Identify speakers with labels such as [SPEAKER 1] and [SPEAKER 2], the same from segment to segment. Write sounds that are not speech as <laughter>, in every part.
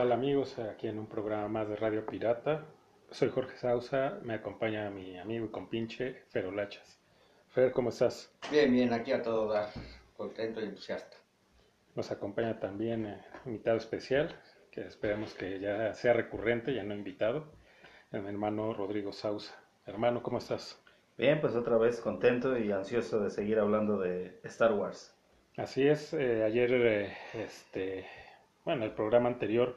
[SPEAKER 1] ¿Qué tal amigos? Aquí en un programa más de Radio Pirata. Soy Jorge Sausa, me acompaña mi amigo y compinche Ferolachas. Fer, ¿cómo estás?
[SPEAKER 2] Bien, bien, aquí a todo dar, contento y entusiasta.
[SPEAKER 1] Nos acompaña también eh, invitado especial, que esperemos que ya sea recurrente, ya no invitado, mi hermano Rodrigo Sausa. Hermano, ¿cómo estás?
[SPEAKER 3] Bien, pues otra vez contento y ansioso de seguir hablando de Star Wars.
[SPEAKER 1] Así es, eh, ayer, eh, este, bueno, el programa anterior,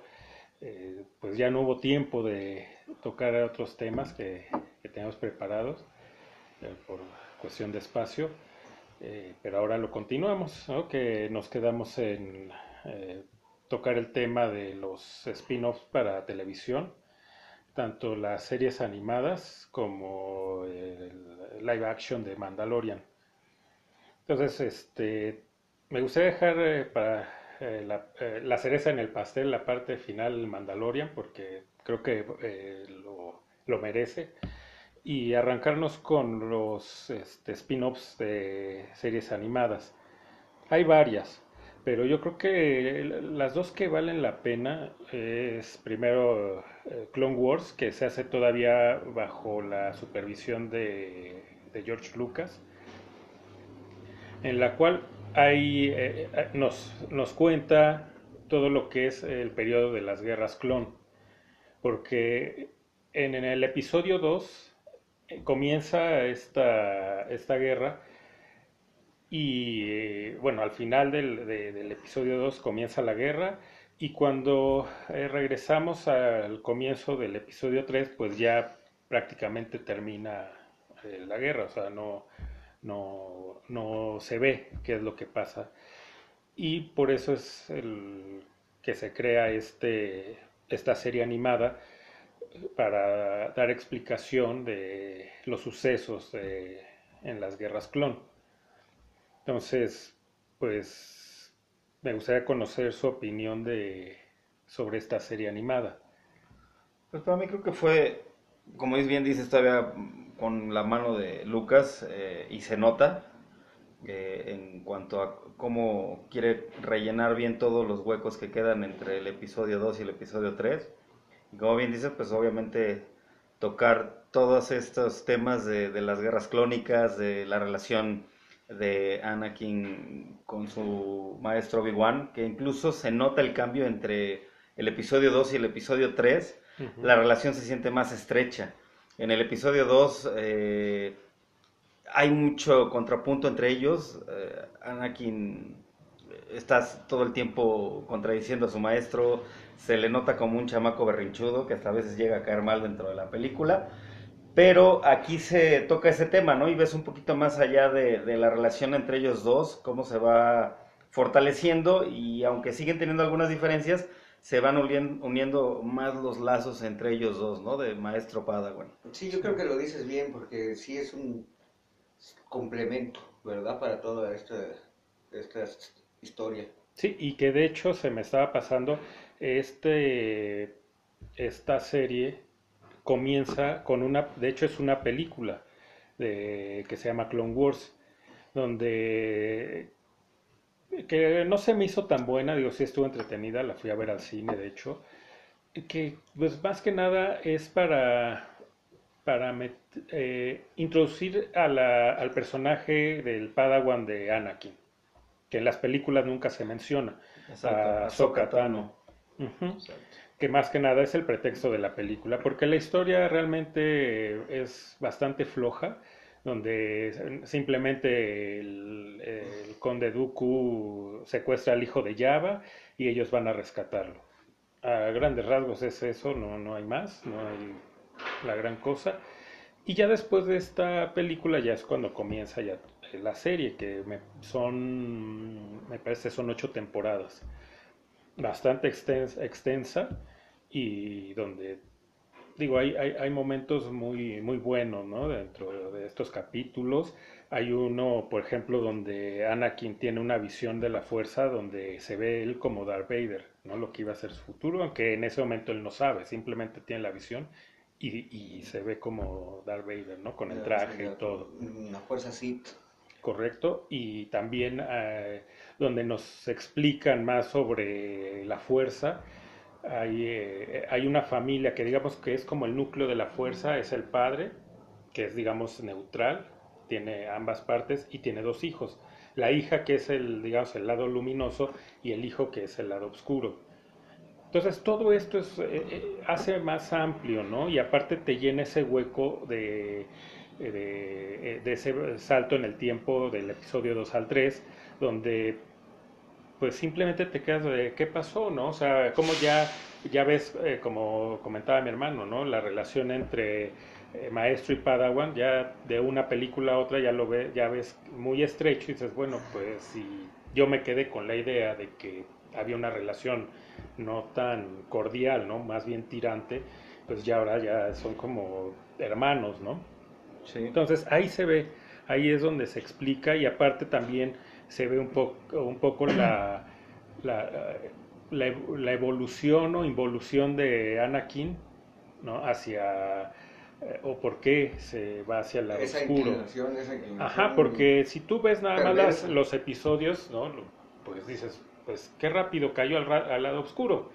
[SPEAKER 1] eh, pues ya no hubo tiempo de tocar otros temas que, que teníamos preparados eh, por cuestión de espacio, eh, pero ahora lo continuamos. Que nos quedamos en tocar el tema de los spin-offs para televisión, tanto las series animadas como el live action de Mandalorian. Entonces, este, me gustaría dejar para eh, la, eh, la cereza en el pastel la parte final Mandalorian, porque creo que eh, lo, lo merece, y arrancarnos con los este, spin-offs de series animadas. Hay varias, pero yo creo que las dos que valen la pena es primero eh, Clone Wars, que se hace todavía bajo la supervisión de, de George Lucas, en la cual hay, eh, eh, nos, nos cuenta todo lo que es el periodo de las guerras clon, porque en, el episodio 2 eh, comienza esta, esta guerra y eh, bueno, al final del, de- del episodio 2 comienza la guerra y cuando regresamos al comienzo del episodio 3 pues ya prácticamente termina la guerra, o sea, no, no, no se ve qué es lo que pasa. Y por eso es el que se crea este, esta serie animada para dar explicación de los sucesos de- en las guerras clon. Entonces, pues me gustaría conocer su opinión de, sobre esta serie animada.
[SPEAKER 3] Pues para mí creo que fue, como bien dices, todavía con la mano de Lucas eh, y se nota eh, en cuanto a cómo quiere rellenar bien todos los huecos que quedan entre el episodio 2 y el episodio 3. Y como bien dices, pues obviamente tocar todos estos temas de, de las guerras clónicas, de la relación de Anakin con su maestro Obi-Wan, que incluso se nota el cambio entre el episodio 2 y el episodio 3,
[SPEAKER 1] Ujú.
[SPEAKER 3] la relación se siente más estrecha. En el episodio 2 eh, hay mucho contrapunto entre ellos. Eh, Anakin está todo el tiempo contradiciendo a su maestro, se le nota como un chamaco berrinchudo que hasta a veces llega a caer mal dentro de la película. Pero aquí se toca ese tema, ¿no? Y ves un poquito más allá de la relación entre ellos dos, cómo se va fortaleciendo y aunque siguen teniendo algunas diferencias, se van unien- uniendo más los lazos entre ellos dos, ¿no? De maestro Padawan.
[SPEAKER 2] Sí, yo creo que lo dices bien porque sí es un complemento, ¿verdad? Para toda esta, esta historia.
[SPEAKER 1] Sí, y que de hecho se me estaba pasando, este, esta serie comienza con una, de hecho es una película de, que se llama Clone Wars, donde que no se me hizo tan buena, digo, sí estuvo entretenida, la fui a ver al cine, de hecho, que pues más que nada es para, para met- eh, introducir a la- al personaje del Padawan de Anakin, que en las películas nunca se menciona, a Ahsoka Tano. Ujú.
[SPEAKER 3] Exacto.
[SPEAKER 1] Que más que nada es el pretexto de la película, porque la historia realmente es bastante floja, donde simplemente el, conde Dooku secuestra al hijo de Jabba y ellos van a rescatarlo. A grandes rasgos es eso, no, no hay más, no hay la gran cosa. Y ya después de esta película ya es cuando comienza ya la serie, que me, son, me parece son ocho temporadas, bastante extensa, extensa y donde, digo, hay, hay, hay momentos muy, muy buenos, ¿no? Dentro de estos capítulos. Hay uno, por ejemplo, donde Anakin tiene una visión de la fuerza donde se ve él como Darth Vader, ¿no? Lo que iba a ser su futuro, aunque en ese momento él no sabe, simplemente tiene la visión y, y se ve como Darth Vader, ¿no? Con el traje y todo.
[SPEAKER 2] Una fuerza Sith.
[SPEAKER 1] Correcto, y también eh, donde nos explican más sobre la fuerza, hay, eh, hay una familia que digamos que es como el núcleo de la fuerza, es el padre, que es digamos neutral, tiene ambas partes y tiene dos hijos. La hija que es el, digamos, el lado luminoso y el hijo que es el lado oscuro. Entonces todo esto es, eh, eh, hace más amplio, ¿no? Y aparte te llena ese hueco de, de, de ese salto en el tiempo del episodio 2 al 3, donde pues simplemente te quedas de qué pasó, ¿no? O sea, como ya, ya ves, eh, como comentaba mi hermano, ¿no? La relación entre eh, maestro y padawan, ya de una película a otra ya lo ves, ya ves muy estrecho y dices, bueno, pues si yo me quedé con la idea de que había una relación no tan cordial, ¿no? Más bien tirante, pues ya ahora ya son como hermanos, ¿no?
[SPEAKER 3] Sí.
[SPEAKER 1] Entonces ahí se ve, ahí es donde se explica y aparte también se ve un poco, un poco la, la, la, la evolución o involución de Anakin ¿no? hacia eh, o por qué se va hacia el lado
[SPEAKER 2] esa
[SPEAKER 1] oscuro.
[SPEAKER 2] inclinación, esa inclinación.
[SPEAKER 1] Ajá, porque si tú ves nada más las- los episodios, ¿no? Pues dices, pues qué rápido cayó al, ra- al lado oscuro.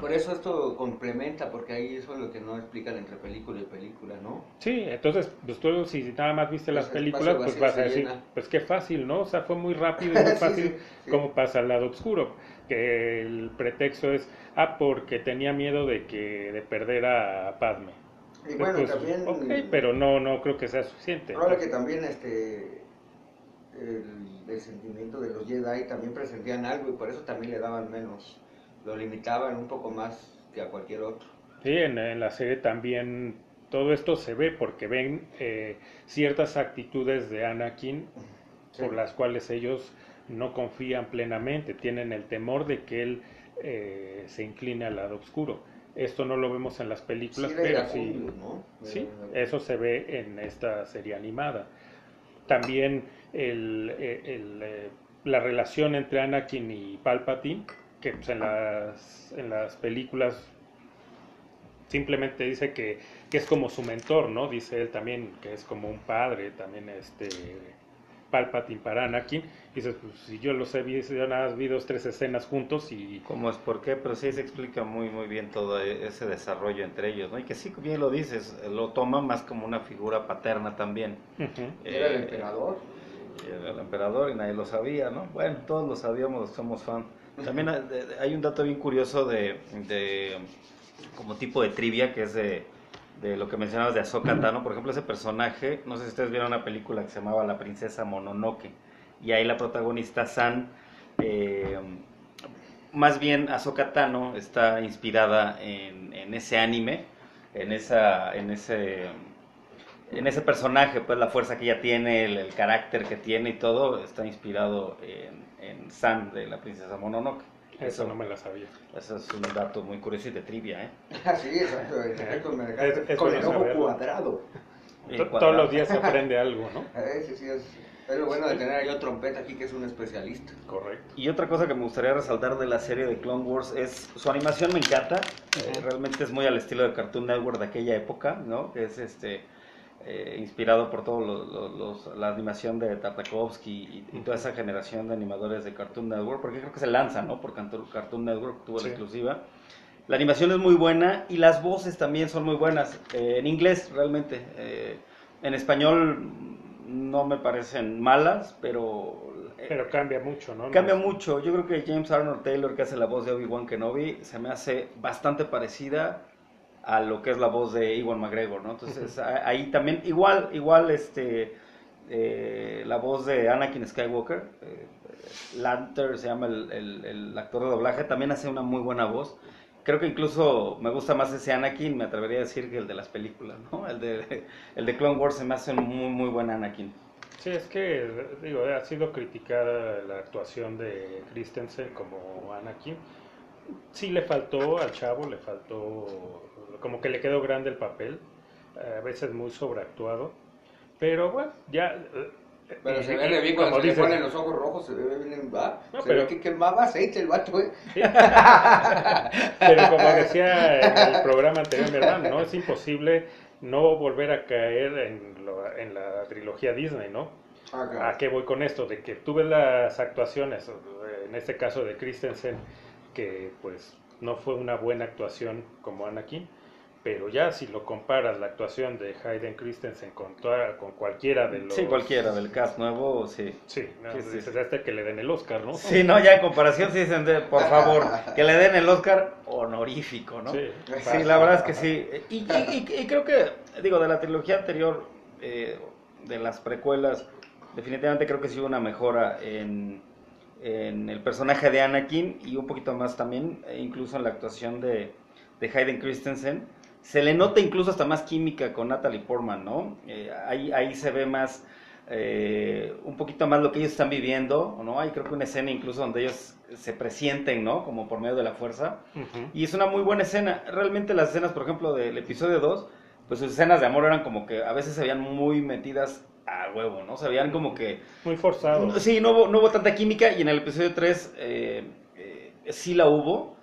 [SPEAKER 2] Por eso esto complementa, porque ahí eso es lo que no explican entre película y película, ¿no?
[SPEAKER 1] Sí, entonces, pues tú si nada más viste las
[SPEAKER 2] Pues el
[SPEAKER 1] películas, pues vas a decir,
[SPEAKER 2] llena.
[SPEAKER 1] pues qué fácil, ¿no? O sea, fue muy rápido y <laughs> muy fácil
[SPEAKER 2] sí, sí.
[SPEAKER 1] como pasa al lado oscuro. Que el pretexto es, ah, porque tenía miedo de que de perder a Padme.
[SPEAKER 2] Y bueno,
[SPEAKER 1] Pues,
[SPEAKER 2] también...
[SPEAKER 1] Ok, pero no, no creo que sea suficiente.
[SPEAKER 2] Probable que también este el, el sentimiento de los Jedi también presentían algo y por eso también le daban menos, lo limitaban un poco más que a cualquier otro.
[SPEAKER 1] Sí, en, en la serie también todo esto se ve porque ven eh, ciertas actitudes de Anakin
[SPEAKER 2] Sí.
[SPEAKER 1] por las cuales ellos no confían plenamente, tienen el temor de que él eh, se incline al lado oscuro. Esto no lo vemos en las películas,
[SPEAKER 2] Sí,
[SPEAKER 1] pero sí,
[SPEAKER 2] ¿no?
[SPEAKER 1] Sí, eso se ve en esta serie animada. También el, eh, el, eh, la relación entre Anakin y Palpatine, que pues, en, las, en las películas simplemente dice que, que es como su mentor, ¿no? Dice él también que es como un padre, también este Palpatine para Anakin. Dices, pues si yo los he visto, yo nada más vi dos, tres escenas juntos y
[SPEAKER 3] ¿Cómo es por qué? Pero sí se explica muy muy bien todo e- ese desarrollo entre ellos, ¿no? Y que sí, bien lo dices, lo toma más como una figura paterna también.
[SPEAKER 2] Era el
[SPEAKER 3] Eh,
[SPEAKER 2] emperador.
[SPEAKER 3] Era el emperador y nadie lo sabía, ¿no? Bueno, todos lo sabíamos, somos fan. También hay- un dato bien curioso de, de como tipo de trivia que es de, de lo que mencionabas de Ahsoka Tano. Por ejemplo, ese personaje, no sé si ustedes vieron una película que se llamaba La princesa Mononoke y ahí la protagonista San, eh, más bien Ahsoka Tano está inspirada en, en ese anime, en esa, en ese en ese personaje, pues la fuerza que ella tiene, el, el carácter que tiene y todo, está inspirado en, en San de la princesa Mononoke.
[SPEAKER 1] Eso no me la sabía.
[SPEAKER 3] Eso es un dato muy curioso y de trivia, ¿eh?
[SPEAKER 2] Ah, sí, exacto. en efecto, me
[SPEAKER 1] Es- es
[SPEAKER 2] con el ojo cuadrado.
[SPEAKER 1] Todos los días se aprende algo, ¿no? <laughs>
[SPEAKER 2] Eh, sí, sí, es, es lo bueno de tener ahí otro trompeta aquí que es un especialista.
[SPEAKER 1] Correcto.
[SPEAKER 3] Y otra cosa que me gustaría resaltar de la serie de Clone Wars es su animación me encanta. Eh, realmente es muy al estilo de Cartoon Network de aquella época, ¿no? Que es este eh, inspirado por todo lo- lo- los- la animación de Tartakovsky y, y toda esa generación de animadores de Cartoon Network, porque creo que se lanza, ¿no? Por Cartoon Network tuvo
[SPEAKER 1] Sí.
[SPEAKER 3] la exclusiva. La animación es muy buena y las voces también son muy buenas. eh, en inglés, realmente. eh, en español no me parecen malas, pero...
[SPEAKER 1] Pero cambia mucho, ¿no?
[SPEAKER 3] Cambia mucho. Yo creo que James Arnold Taylor, que hace la voz de Obi-Wan Kenobi, se me hace bastante parecida a lo que es la voz de Iwan McGregor, ¿no? Entonces, ahí también, igual, igual, este, eh, la voz de Anakin Skywalker, eh, Lanter se llama el, el- el actor de doblaje, también hace una muy buena voz. Creo que incluso me gusta más ese Anakin, me atrevería a decir, que el de las películas, ¿no? El de, el de Clone Wars se me hace un muy, muy buen Anakin.
[SPEAKER 1] Sí, es que, digo, ha sido criticada la actuación de Christensen como Anakin. Sí le faltó al chavo, le faltó, como que le quedó grande el papel, a veces muy sobreactuado, pero bueno, ya... eh,
[SPEAKER 2] Pero
[SPEAKER 1] y-
[SPEAKER 2] se ve bien cuando se le ponen los ojos rojos, se ve bien, va.
[SPEAKER 1] No,
[SPEAKER 2] se
[SPEAKER 1] pero-
[SPEAKER 2] ve que quemaba aceite el vato, ¿eh? <laughs>
[SPEAKER 1] Pero como decía en el programa anterior mi hermano, ¿no? Es imposible no volver a caer en, lo- en la trilogía Disney, ¿no?
[SPEAKER 2] Ah,
[SPEAKER 1] ¿A
[SPEAKER 2] claro.
[SPEAKER 1] qué voy con esto? De que tú ves las actuaciones, en este caso de Christensen, que pues no fue una buena actuación como Anakin, pero ya si lo comparas la actuación de Hayden Christensen con, toda, con cualquiera de los...
[SPEAKER 3] Sí, cualquiera del cast nuevo, sí.
[SPEAKER 1] Sí, no,
[SPEAKER 3] Sí, sí,
[SPEAKER 1] dices,
[SPEAKER 3] sí.
[SPEAKER 1] este que le den el Oscar, ¿no?
[SPEAKER 3] Sí, no, ya en comparación sí dicen, de, por favor, <laughs> que le den el Oscar honorífico, ¿no?
[SPEAKER 1] Sí,
[SPEAKER 3] Sí, la verdad es que sí. Y, y- y- y creo que, digo, de la trilogía anterior, eh, de las precuelas, definitivamente creo que sí hubo una mejora en, en el personaje de Anakin y un poquito más también, eh, incluso en la actuación de, de Hayden Christensen. Se le nota incluso hasta más química con Natalie Portman, ¿no? Eh, ahí, ahí se ve más, eh, un poquito más lo que ellos están viviendo, ¿no? Hay creo que una escena incluso donde ellos se presienten, ¿no? Como por medio de la fuerza. Y es una muy buena escena. Realmente las escenas, por ejemplo, del episodio 2, pues sus escenas de amor eran como que a veces se veían muy metidas a huevo, ¿no? Se veían como que...
[SPEAKER 1] Muy forzado.
[SPEAKER 3] Sí, no hubo, no hubo tanta química y en el episodio 3 eh, eh, sí la hubo.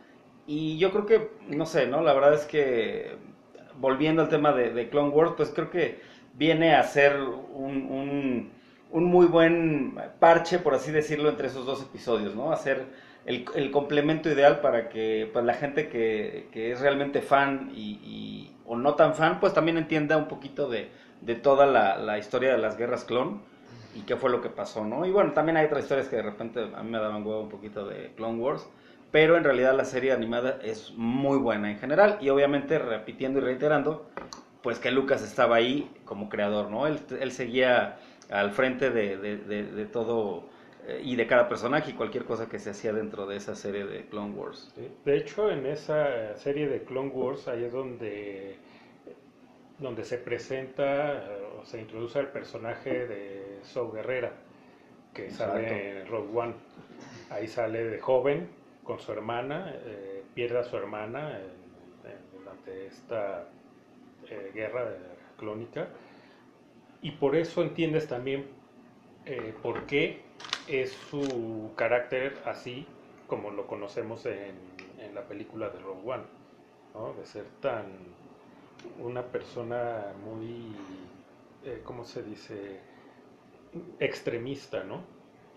[SPEAKER 3] Y yo creo que, no sé, ¿no? La verdad es que, volviendo al tema de, Clone Wars, pues creo que viene a ser un, un, un muy buen parche, por así decirlo, entre esos dos episodios, ¿no? Hacer el, el complemento ideal para que pues, la gente que, que es realmente fan y, y- o no tan fan, pues también entienda un poquito de, de toda la, la historia de las guerras clon y qué fue lo que pasó, ¿no? Y bueno, también hay otras historias que de repente a mí me daban huevo un poquito de Clone Wars, pero en realidad la serie animada es muy buena en general y obviamente repitiendo y reiterando, pues que Lucas estaba ahí como creador, ¿no? Él, él seguía al frente de, de- de- de todo eh, y de cada personaje y cualquier cosa que se hacía dentro de esa serie de Clone Wars.
[SPEAKER 1] De hecho, en esa serie de Clone Wars, ahí es donde, donde se presenta o se introduce el personaje de Saw Guerrera, que
[SPEAKER 3] Exacto.
[SPEAKER 1] sale en Rogue One. Ahí sale de joven con su hermana, eh, pierde a su hermana en- en- durante esta eh, guerra clónica. Y por eso entiendes también eh, por qué es su carácter así como lo conocemos en, en la película de Rogue One, ¿no? de ser tan una persona muy, ¿cómo se dice? extremista, ¿no?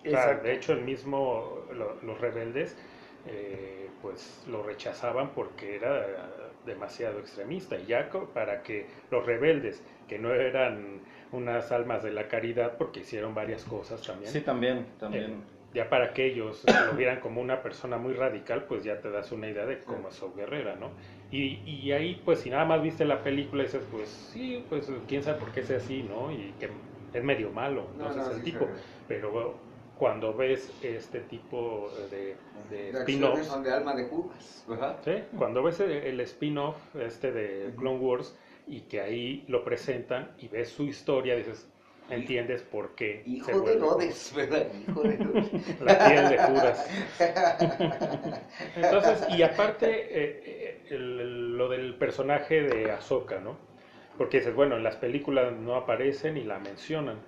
[SPEAKER 1] O sea, de hecho, el mismo, lo- los rebeldes, eh, pues lo rechazaban porque era demasiado extremista. Y ya para que los rebeldes, que no eran unas almas de la caridad, porque hicieron varias cosas también,
[SPEAKER 3] Sí, también,
[SPEAKER 1] eh,
[SPEAKER 3] también.
[SPEAKER 1] ya para que ellos lo vieran como una persona muy radical, pues ya te das una idea de cómo es su guerrera, ¿no? Y, y ahí, pues si nada más viste la película, dices, pues sí, pues quién sabe por qué es así, ¿no? Y que es medio malo,
[SPEAKER 2] No,
[SPEAKER 1] entonces
[SPEAKER 2] no,
[SPEAKER 1] el
[SPEAKER 2] sí
[SPEAKER 1] tipo. Pero cuando ves este tipo de, de
[SPEAKER 2] De
[SPEAKER 1] spin-offs,
[SPEAKER 2] son de alma de Judas, ¿verdad?
[SPEAKER 1] ¿sí? cuando ves el, el spin-off este de Clone Wars y que ahí lo presentan y ves su historia, dices, entiendes por qué se
[SPEAKER 2] Hijo de
[SPEAKER 1] vuelve
[SPEAKER 2] Herodes, ¿verdad? Hijo de Herodes. <laughs>
[SPEAKER 1] la piel de Judas. <laughs> Entonces, y aparte, eh, eh, el- el- lo del personaje de Ahsoka, ¿no? Porque dices, bueno, en las películas no aparecen y la mencionan.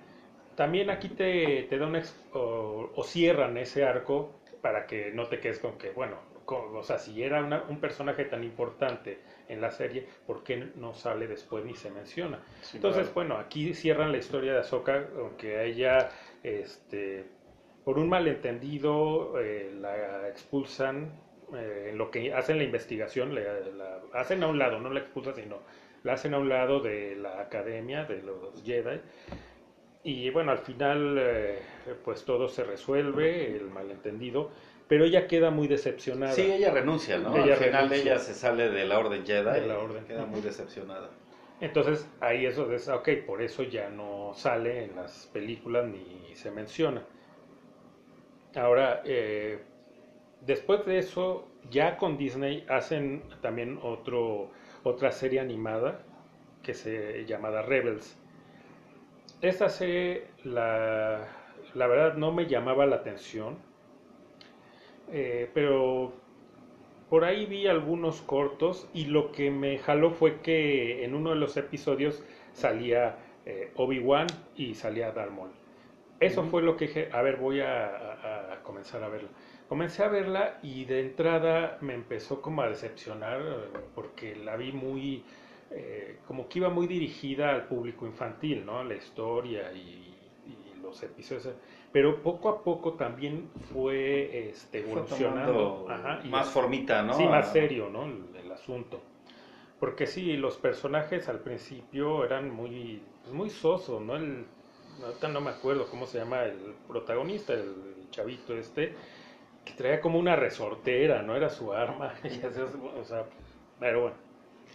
[SPEAKER 1] También aquí te, te da un ex- o, o cierran ese arco para que no te quedes con que, bueno, con- o sea, si era una- un personaje tan importante en la serie, ¿por qué no sale después ni se menciona? Entonces, bueno, aquí cierran la historia de Ahsoka, aunque a ella, este, por un malentendido, eh, la expulsan, eh, en lo que hacen la investigación, le- la hacen a un lado, no la expulsan, sino la hacen a un lado de la academia, de los Jedi. Y bueno, al final, eh, pues todo se resuelve, el malentendido, pero ella queda muy decepcionada.
[SPEAKER 3] Sí, ella renuncia, ¿no?
[SPEAKER 1] Ella
[SPEAKER 3] Al final
[SPEAKER 1] renuncia.
[SPEAKER 3] ella se sale de la Orden Jedi
[SPEAKER 1] De la
[SPEAKER 3] y
[SPEAKER 1] Orden.
[SPEAKER 3] queda muy decepcionada.
[SPEAKER 1] Entonces ahí eso es, ok, por eso ya no sale en las películas ni se menciona. Ahora, eh, después de eso, ya con Disney hacen también otro, otra serie animada que se llamada Rebels. Esta serie, la, la verdad, no me llamaba la atención, eh, pero por ahí vi algunos cortos y lo que me jaló fue que en uno de los episodios salía eh, Obi-Wan y salía Darth Maul. Eso fue lo que dije, a ver, voy a, a- a comenzar a verla. Comencé a verla y de entrada me empezó como a decepcionar eh, porque la vi muy, eh, como que iba muy dirigida al público infantil, ¿no? La historia y, y los episodios. pero poco a poco también fue este, evolucionando.
[SPEAKER 3] tomando
[SPEAKER 1] Ajá, y
[SPEAKER 3] más formita, ¿no?
[SPEAKER 1] Sí, más
[SPEAKER 3] A-
[SPEAKER 1] serio, ¿no? El, el asunto. Porque sí, los personajes al principio eran muy, pues, muy sosos, ¿no? El, ahorita no me acuerdo cómo se llama el protagonista, el chavito este, que traía como una resortera, ¿no? Era su arma. <laughs> y así, o sea, pero bueno.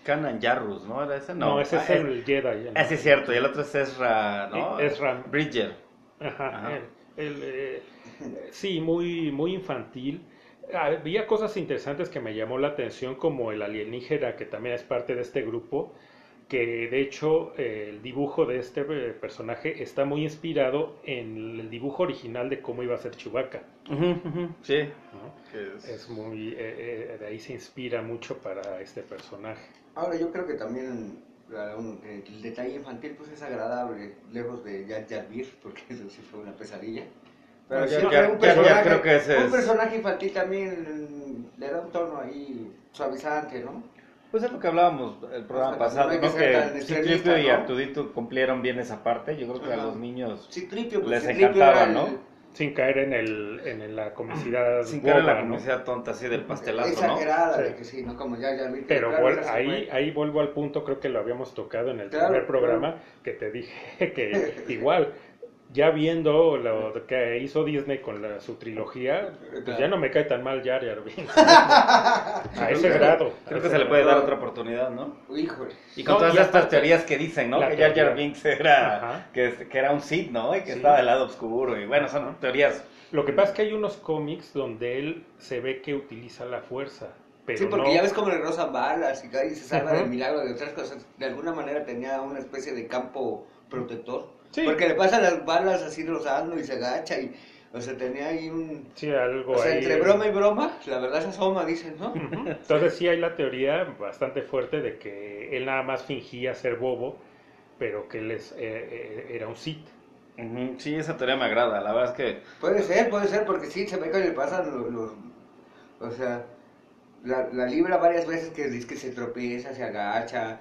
[SPEAKER 3] Kanan Jarrus, ¿no? ¿Era ese?
[SPEAKER 1] No,
[SPEAKER 3] No,
[SPEAKER 1] ese
[SPEAKER 3] Ah,
[SPEAKER 1] es el Jedi. ¿no?
[SPEAKER 3] Ah, es cierto. Y el otro es Ezra, ¿no?
[SPEAKER 1] Ezra.
[SPEAKER 3] Bridger.
[SPEAKER 1] Ajá, él, eh, sí, muy, muy infantil. Había cosas interesantes que me llamó la atención, como el alienígena, que también es parte de este grupo, que de hecho eh, el dibujo de este eh, personaje está muy inspirado en el dibujo original de cómo iba a ser Chewbacca.
[SPEAKER 3] Sí.
[SPEAKER 1] ¿no?
[SPEAKER 3] Es-
[SPEAKER 1] Es muy, eh, eh, de ahí se inspira mucho para este personaje.
[SPEAKER 2] Ahora yo creo que también un- el detalle infantil pues es agradable, lejos de Jar Jar Binks, porque eso sí fue una pesadilla. Pero
[SPEAKER 3] Jar
[SPEAKER 2] siempre
[SPEAKER 3] Jar-
[SPEAKER 2] un personaje,
[SPEAKER 3] creo que ese
[SPEAKER 2] un
[SPEAKER 3] es-
[SPEAKER 2] personaje infantil también le da un tono ahí suavizante, ¿no?
[SPEAKER 3] Pues es lo que hablábamos el programa
[SPEAKER 2] O sea,
[SPEAKER 3] pasado,
[SPEAKER 2] no que
[SPEAKER 3] Citripio y. Artudito cumplieron bien esa parte. Yo creo que a los niños,
[SPEAKER 2] pues
[SPEAKER 3] Les encantaba,
[SPEAKER 2] el-
[SPEAKER 3] ¿no?
[SPEAKER 1] Sin caer en, el, en la comicidad
[SPEAKER 3] sin caer en la comicidad tonta así del pastelazo, ¿no?
[SPEAKER 2] Exagerada,
[SPEAKER 1] Sí.
[SPEAKER 2] de que sí, ¿no? Como Jar Jar Binks.
[SPEAKER 1] Pero
[SPEAKER 2] claro,
[SPEAKER 1] ahí,
[SPEAKER 2] fue-
[SPEAKER 1] ahí vuelvo al punto, creo que lo habíamos tocado en el
[SPEAKER 2] Claro,
[SPEAKER 1] primer programa,
[SPEAKER 2] claro.
[SPEAKER 1] que te dije <laughs> que <laughs> igual, ya viendo lo que hizo Disney con la- su trilogía, pues
[SPEAKER 2] Claro.
[SPEAKER 1] ya no me cae tan mal Jar Jar Binks. <laughs> a ese grado. a
[SPEAKER 3] Creo que se le puede dar otra oportunidad, ¿no?
[SPEAKER 2] Híjole.
[SPEAKER 3] Y con
[SPEAKER 1] No,
[SPEAKER 3] todas
[SPEAKER 1] y
[SPEAKER 3] estas teorías que dicen, ¿no? Que Jar Jar. Binks era, que, que era un Sith, ¿no? Y que
[SPEAKER 1] Sí.
[SPEAKER 3] estaba del lado oscuro. Y bueno, son teorías.
[SPEAKER 1] Lo que pasa es que hay unos cómics donde él se ve que utiliza la fuerza. Pero
[SPEAKER 2] Sí, porque
[SPEAKER 1] no-
[SPEAKER 2] ya ves cómo le rozan balas y cae y se salva del milagro de otras cosas. De alguna manera tenía una especie de campo protector.
[SPEAKER 1] Sí.
[SPEAKER 2] Porque le pasan las balas así rozando y se agacha y... O sea, tenía ahí un...
[SPEAKER 1] Sí, algo
[SPEAKER 2] O sea,
[SPEAKER 1] ahí,
[SPEAKER 2] entre
[SPEAKER 1] eh,
[SPEAKER 2] broma y broma, la verdad se asoma, dicen, ¿no?
[SPEAKER 1] Entonces sí hay la teoría bastante fuerte de que él nada más fingía ser bobo, pero que él es, eh, eh, era un Sith.
[SPEAKER 3] Sí, esa teoría me agrada. La verdad es que
[SPEAKER 2] Puede ser, puede ser, porque sí, se ve que le pasan los... los- o sea, la, la libra varias veces que dice que se tropieza, se agacha.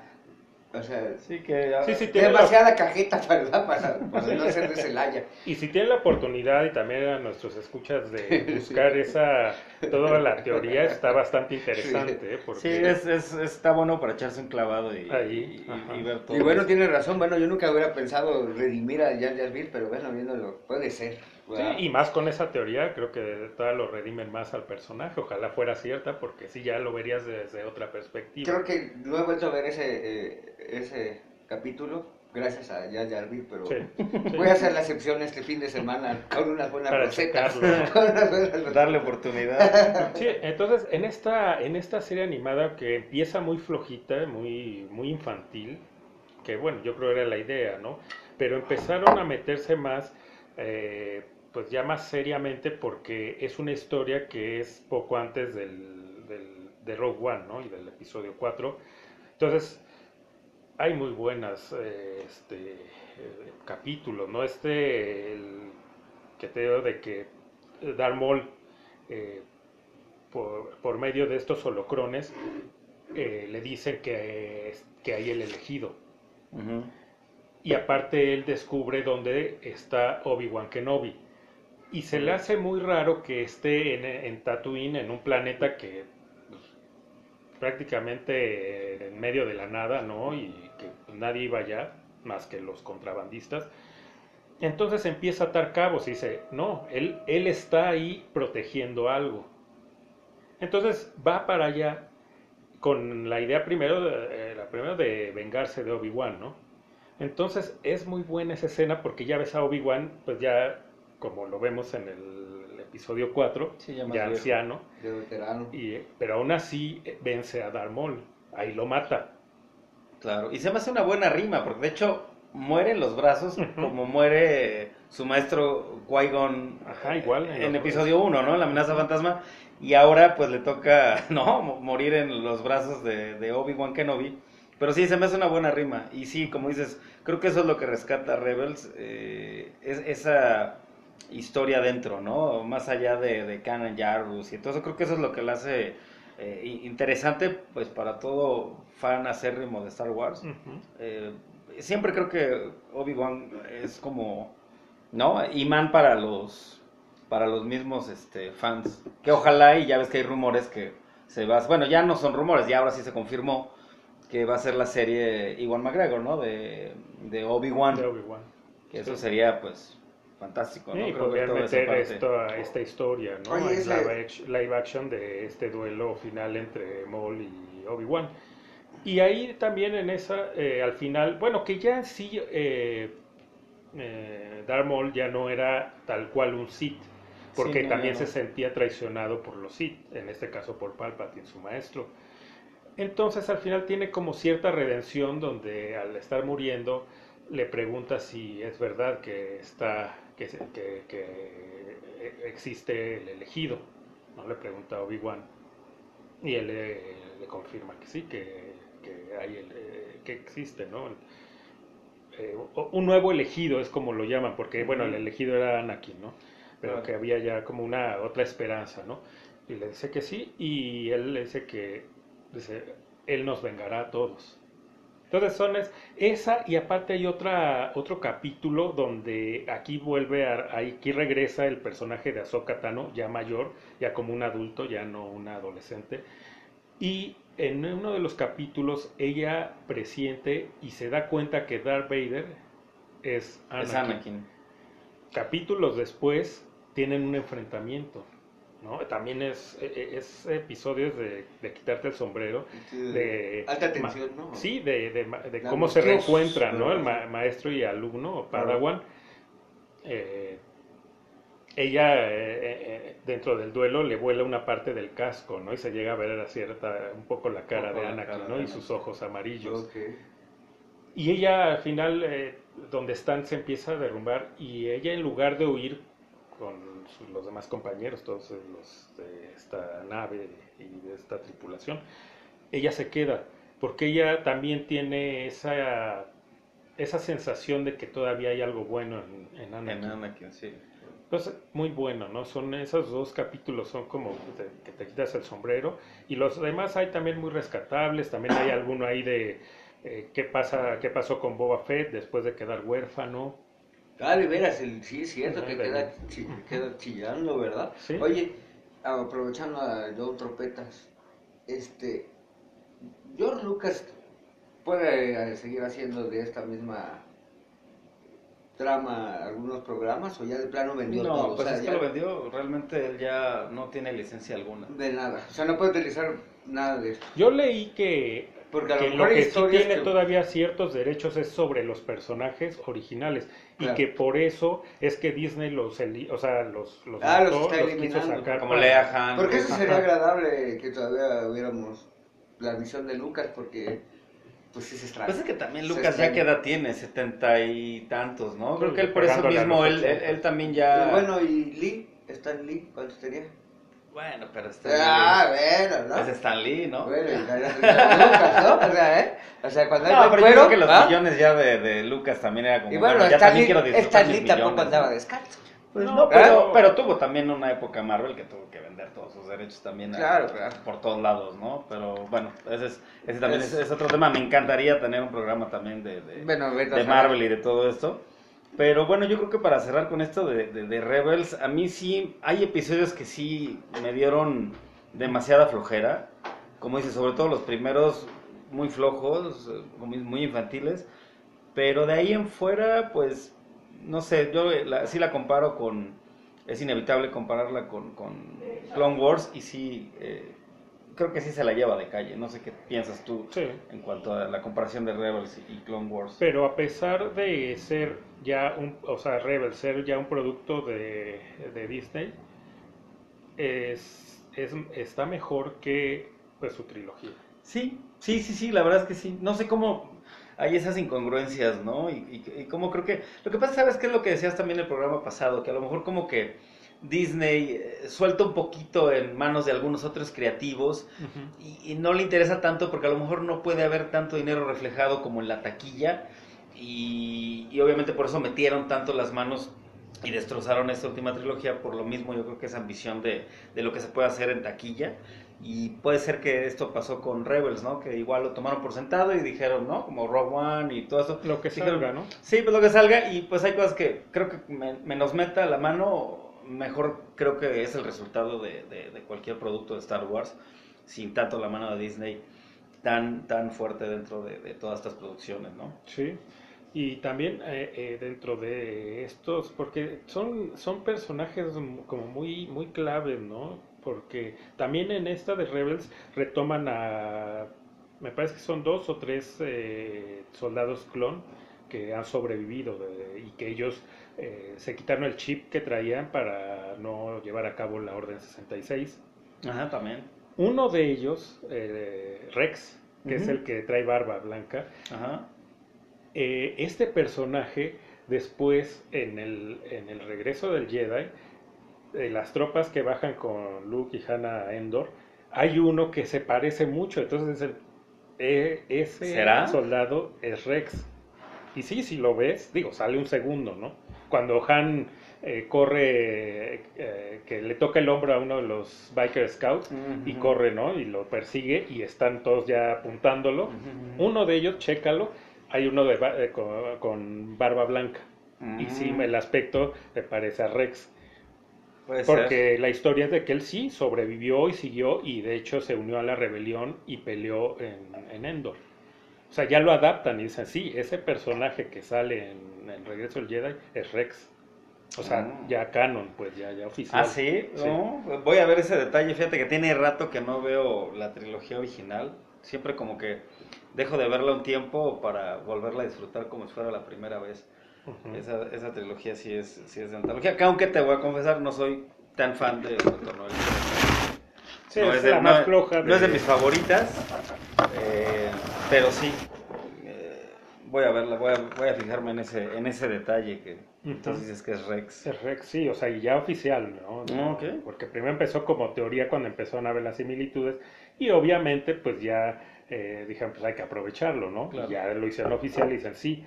[SPEAKER 2] O sea,
[SPEAKER 3] sí que
[SPEAKER 1] Sí, sí, tiene la-
[SPEAKER 2] demasiada cajeta para, para, para no ser de Celaya.
[SPEAKER 1] Y si tienen la oportunidad y también a nuestros escuchas de <laughs> buscar esa, toda la teoría está bastante interesante, ¿eh? porque
[SPEAKER 3] sí es, es- está bueno para echarse un clavado y,
[SPEAKER 1] Ahí,
[SPEAKER 3] y- y ver todo.
[SPEAKER 2] Y bueno,
[SPEAKER 3] eso.
[SPEAKER 2] tiene razón, bueno, yo nunca hubiera pensado redimir a Jar Jar Binks, pero bueno, viéndolo, puede ser.
[SPEAKER 1] Sí,
[SPEAKER 2] ¿verdad?
[SPEAKER 1] y más con esa teoría, creo que todavía lo redimen más al personaje. Ojalá fuera cierta, porque sí ya lo verías desde otra perspectiva.
[SPEAKER 2] Creo que no he vuelto a ver ese, eh, ese capítulo, gracias a Binks, pero
[SPEAKER 1] Sí, sí.
[SPEAKER 2] voy a hacer la excepción este fin de semana con unas buenas
[SPEAKER 1] Para
[SPEAKER 2] recetas.
[SPEAKER 1] checarlo. <laughs>
[SPEAKER 2] Con unas buenas recetas.
[SPEAKER 3] darle oportunidad.
[SPEAKER 1] Sí, entonces en esta, en esta serie animada que empieza muy flojita, muy, muy infantil, que bueno, yo creo era la idea, ¿no? Pero empezaron a meterse más, eh, pues ya más seriamente porque es una historia que es poco antes del, del- de Rogue One, ¿no? Y del episodio 4. Entonces, hay muy buenas eh, este, eh, capítulos, ¿no? Este, el que te digo de que Darth Maul, eh, por, por medio de estos holocrones, eh, le dicen que, que hay el elegido. Y aparte él descubre dónde está Obi-Wan Kenobi. Y se le hace muy raro que esté en, en Tatooine, en un planeta que prácticamente en medio de la nada, ¿no? Y que nadie iba allá, más que los contrabandistas. Entonces empieza a atar cabos y dice, no, él, él está ahí protegiendo algo. Entonces va para allá con la idea primero de, eh, la primero de vengarse de Obi-Wan, ¿no? Entonces es muy buena esa escena porque ya ves a Obi-Wan, pues ya como lo vemos en el episodio 4,
[SPEAKER 3] Sí, ya
[SPEAKER 1] anciano,
[SPEAKER 2] De veterano.
[SPEAKER 1] y, eh, pero aún así eh, vence a Darth Maul, ahí lo mata.
[SPEAKER 3] Claro, y se me hace una buena rima, porque de hecho muere en los brazos como muere su maestro Qui-Gon
[SPEAKER 1] Ajá, igual, en
[SPEAKER 3] en,
[SPEAKER 1] los-
[SPEAKER 3] episodio 1, ¿no? La amenaza fantasma. Y ahora pues le toca, <laughs> ¿no? Mo- Morir en los brazos de, de Obi-Wan Kenobi. Pero sí, se me hace una buena rima. Y sí, como dices, creo que eso es lo que rescata Rebels, eh, es esa historia dentro, ¿no? Más allá de, de Kanan Jarrus y eso, creo que eso es lo que le hace eh, interesante, pues para todo fan acérrimo de Star Wars. Eh, siempre creo que Obi-Wan es como ¿no? Imán para los para los mismos este, fans. Que ojalá, y ya ves que hay rumores que se va. Bueno, ya no son rumores, ya ahora sí se confirmó que va a ser la serie Iwan McGregor, ¿no? De, de Obi-Wan.
[SPEAKER 1] De Obi-Wan.
[SPEAKER 3] Que eso sería, pues, fantástico, ¿no?
[SPEAKER 1] Sí,
[SPEAKER 3] Creo que
[SPEAKER 1] meter esto, esta historia, ¿no?
[SPEAKER 2] Oye,
[SPEAKER 1] En
[SPEAKER 2] ese-
[SPEAKER 1] live, act- live action de este duelo final entre Maul y Obi-Wan. Y ahí también en esa, eh, al final, bueno, que ya en sí eh, eh, Darth Maul ya no era tal cual un Sith, porque
[SPEAKER 3] Sí, no,
[SPEAKER 1] también se sentía traicionado por los Sith, en este caso por Palpatine, su maestro. Entonces al final tiene como cierta redención donde al estar muriendo le pregunta si es verdad que está que, que- que existe el elegido. No le pregunta a Obi-Wan y él le, le confirma que sí, que, que hay el, eh, que existe, ¿no? Eh, un nuevo elegido es como lo llaman, porque bueno, el elegido era Anakin, ¿no? Pero
[SPEAKER 3] Claro.
[SPEAKER 1] que había ya como una otra esperanza, ¿no? Y le dice que sí, y él le dice que dice, él nos vengará a todos. Entonces son es- esa y aparte hay otra otro capítulo donde aquí vuelve a, aquí regresa el personaje de Ahsoka Tano ya mayor, ya como un adulto, ya no una adolescente. Y en uno de los capítulos ella presiente y se da cuenta que Darth Vader es Anakin.
[SPEAKER 3] Es Anakin.
[SPEAKER 1] Capítulos después tienen un enfrentamiento, ¿no? También es, e- es episodios de, de quitarte el sombrero, de
[SPEAKER 2] Alta tensión, ¿no?
[SPEAKER 1] Sí, de, de, cómo se reencuentran, ¿no? El maestro y alumno, o. Padawan. Eh, ella, eh, eh, dentro del duelo, le vuela una parte del casco, ¿no? Y se llega a ver a cierta, un poco la cara
[SPEAKER 3] poco
[SPEAKER 1] de Anakin,
[SPEAKER 3] cara
[SPEAKER 1] ¿no? Y sus ojos amarillos. Y ella al final, eh, donde están, se empieza a derrumbar y ella en lugar de huir con los demás compañeros, todos los de esta nave y de esta tripulación, ella se queda, porque ella también tiene esa, esa sensación de que todavía hay algo bueno en, en Anakin.
[SPEAKER 3] En Anakin, sí.
[SPEAKER 1] Entonces, muy bueno, ¿no? Son esos dos capítulos, son como que te, que te quitas el sombrero. Y los demás hay también muy rescatables. También hay alguno ahí de eh, qué pasa, qué pasó con Boba Fett después de quedar huérfano.
[SPEAKER 2] Ah, de veras, el, sí es cierto que queda, chi- queda chillando, ¿verdad?
[SPEAKER 1] Sí.
[SPEAKER 2] Oye, aprovechando a Joe Tropetas, este, George Lucas puede eh, seguir haciendo de esta misma trama algunos programas o ya de plano vendió
[SPEAKER 3] No,
[SPEAKER 2] todo,
[SPEAKER 3] pues
[SPEAKER 2] o sea,
[SPEAKER 3] es que
[SPEAKER 2] ya
[SPEAKER 3] lo vendió. Realmente él ya no tiene licencia alguna.
[SPEAKER 2] de nada, o sea, no puede utilizar nada de esto,
[SPEAKER 1] Yo leí que,
[SPEAKER 2] porque a lo
[SPEAKER 1] que
[SPEAKER 2] mejor
[SPEAKER 1] lo que sí tiene
[SPEAKER 2] que-
[SPEAKER 1] todavía ciertos derechos es sobre los personajes originales.
[SPEAKER 2] Claro.
[SPEAKER 1] Y que por eso es que Disney los, o sea, los, los,
[SPEAKER 2] Ah, los
[SPEAKER 1] mató,
[SPEAKER 2] está
[SPEAKER 1] quiso
[SPEAKER 2] eliminando.
[SPEAKER 1] sacar
[SPEAKER 3] Como Lea Han.
[SPEAKER 2] Porque eso sería
[SPEAKER 1] Ajá.
[SPEAKER 2] agradable que todavía hubiéramos la misión de Lucas, porque pues sí se extraña.
[SPEAKER 3] Pues es que también Lucas ya qué edad tiene, setenta y tantos, ¿no? Creo que él por eso mismo,
[SPEAKER 1] los
[SPEAKER 3] él, él,
[SPEAKER 1] 80.
[SPEAKER 3] él también ya...
[SPEAKER 2] Y bueno, y Lee, Stan Lee, ¿cuántos tenía?
[SPEAKER 3] Bueno, pero está...
[SPEAKER 2] Ah, bueno, ¿no?
[SPEAKER 3] Es Stan Lee, ¿no?
[SPEAKER 2] Bueno, y Lucas, ¿no? O sea, ¿eh? O sea, cuando
[SPEAKER 3] No, pero yo creo que los
[SPEAKER 2] ¿ah?
[SPEAKER 3] millones ya de, de Lucas también era como...
[SPEAKER 2] Y bueno,
[SPEAKER 3] ya
[SPEAKER 2] Stan
[SPEAKER 3] también
[SPEAKER 2] Lee,
[SPEAKER 3] quiero disfrutar
[SPEAKER 2] Stan Lee tampoco andaba
[SPEAKER 3] ¿no?
[SPEAKER 2] descalzo.
[SPEAKER 3] Pues
[SPEAKER 1] No,
[SPEAKER 3] no,
[SPEAKER 2] pero-
[SPEAKER 3] tuvo también una época Marvel que tuvo que vender todos sus derechos también a-
[SPEAKER 2] Claro, claro.
[SPEAKER 3] por todos lados, ¿no? Pero bueno, ese, es, ese también
[SPEAKER 2] Es-
[SPEAKER 3] es, es otro tema. Me encantaría tener un programa también de, de,
[SPEAKER 2] Bueno,
[SPEAKER 3] de. Marvel y de todo esto. Pero bueno, yo creo que para cerrar con esto de, de- Rebels, a mí sí hay episodios que sí me dieron demasiada flojera. Como dices, sobre todo los primeros muy flojos, muy infantiles. Pero de ahí en fuera, pues, no sé, yo la- sí la comparo con, es inevitable compararla con, con Clone Wars y sí, eh, creo que sí se la lleva de calle. No sé qué piensas tú
[SPEAKER 1] Sí.
[SPEAKER 3] en cuanto a la comparación de Rebels y Clone Wars.
[SPEAKER 1] Pero a pesar de ser ya un, o sea, Rebel ser ya un producto de, de Disney, es, es- está mejor que pues, su trilogía.
[SPEAKER 3] Sí, sí, sí, sí, la verdad es que sí. No sé cómo hay esas incongruencias, ¿no? Y, y, y cómo creo que... Lo que pasa, ¿sabes qué es lo que decías también en el programa pasado? Que a lo mejor como que Disney eh, suelta un poquito en manos de algunos otros creativos y, y no le interesa tanto porque a lo mejor no puede haber tanto dinero reflejado como en la taquilla y, y obviamente por eso metieron tanto las manos y destrozaron esta última trilogía por lo mismo yo creo que esa ambición de, de, lo que se puede hacer en taquilla y puede ser que esto pasó con Rebels, ¿no? Que igual lo tomaron por sentado y dijeron, ¿no? Como Rogue One y todo eso.
[SPEAKER 1] Lo que
[SPEAKER 3] dijeron,
[SPEAKER 1] salga, ¿no?
[SPEAKER 3] Sí, pues lo que salga y pues hay cosas que creo que menos meta la mano, mejor creo que es el resultado de, de, cualquier producto de Star Wars, sin tanto la mano de Disney tan, tan fuerte dentro de, todas estas producciones, ¿no?
[SPEAKER 1] Sí. Y también eh, eh, dentro de estos, porque son, son personajes como muy, muy claves, ¿no? Porque también en esta de Rebels retoman a, me parece que son dos o tres eh, soldados clon que han sobrevivido y que ellos eh, se quitaron el chip que traían para no llevar a cabo la Orden 66.
[SPEAKER 3] Ajá, también.
[SPEAKER 1] Uno de ellos, eh, Rex, que uh -huh. es el que trae barba blanca,
[SPEAKER 3] Ajá.
[SPEAKER 1] Eh, este personaje después en el, en el regreso del Jedi, de las tropas que bajan con Luke y Hannah Endor, hay uno que se parece mucho, entonces el, ese
[SPEAKER 3] ¿Será?
[SPEAKER 1] soldado es Rex. Y sí, si lo ves, digo, sale un segundo, ¿no? Cuando Han eh, corre, eh, que le toca el hombro a uno de los Biker Scouts uh -huh. y corre, ¿no? Y lo persigue y están todos ya apuntándolo. Uh -huh. Uno de ellos, chécalo, hay uno de, eh, con, con, barba blanca. Mm. Y sí, el aspecto me parece a Rex.
[SPEAKER 3] Puede
[SPEAKER 1] Porque
[SPEAKER 3] ser.
[SPEAKER 1] la historia es de que él sí sobrevivió y siguió y de hecho se unió a la rebelión y peleó en, en Endor. O sea, ya lo adaptan y dicen, sí, ese personaje que sale en, en Regreso del Jedi es Rex. O sea,
[SPEAKER 3] Mm.
[SPEAKER 1] ya canon, pues ya, ya oficial.
[SPEAKER 3] Ah, ¿sí? No, voy a ver ese detalle. Fíjate que tiene rato que no veo la trilogía original. Siempre como que dejo de verla un tiempo para volverla a disfrutar como si fuera la primera vez. Uh -huh. esa, esa, trilogía sí es, sí es de antología, que aunque te voy a confesar, no soy tan fan de Doctor Noel.
[SPEAKER 1] Sí, no es, es de, la más floja.
[SPEAKER 3] De... No es de mis favoritas, eh, pero sí, eh, voy a verla, voy a, voy a, fijarme en ese, en ese detalle que uh -huh. entonces dices que es Rex.
[SPEAKER 1] Es Rex, sí, o sea, y ya oficial, ¿no?
[SPEAKER 3] ¿no? Okay.
[SPEAKER 1] Porque primero empezó como teoría cuando empezaron a ver las similitudes y obviamente pues ya eh, dijeron pues hay que aprovecharlo, ¿no?
[SPEAKER 3] Claro.
[SPEAKER 1] Y ya lo hicieron oficial y dicen sí,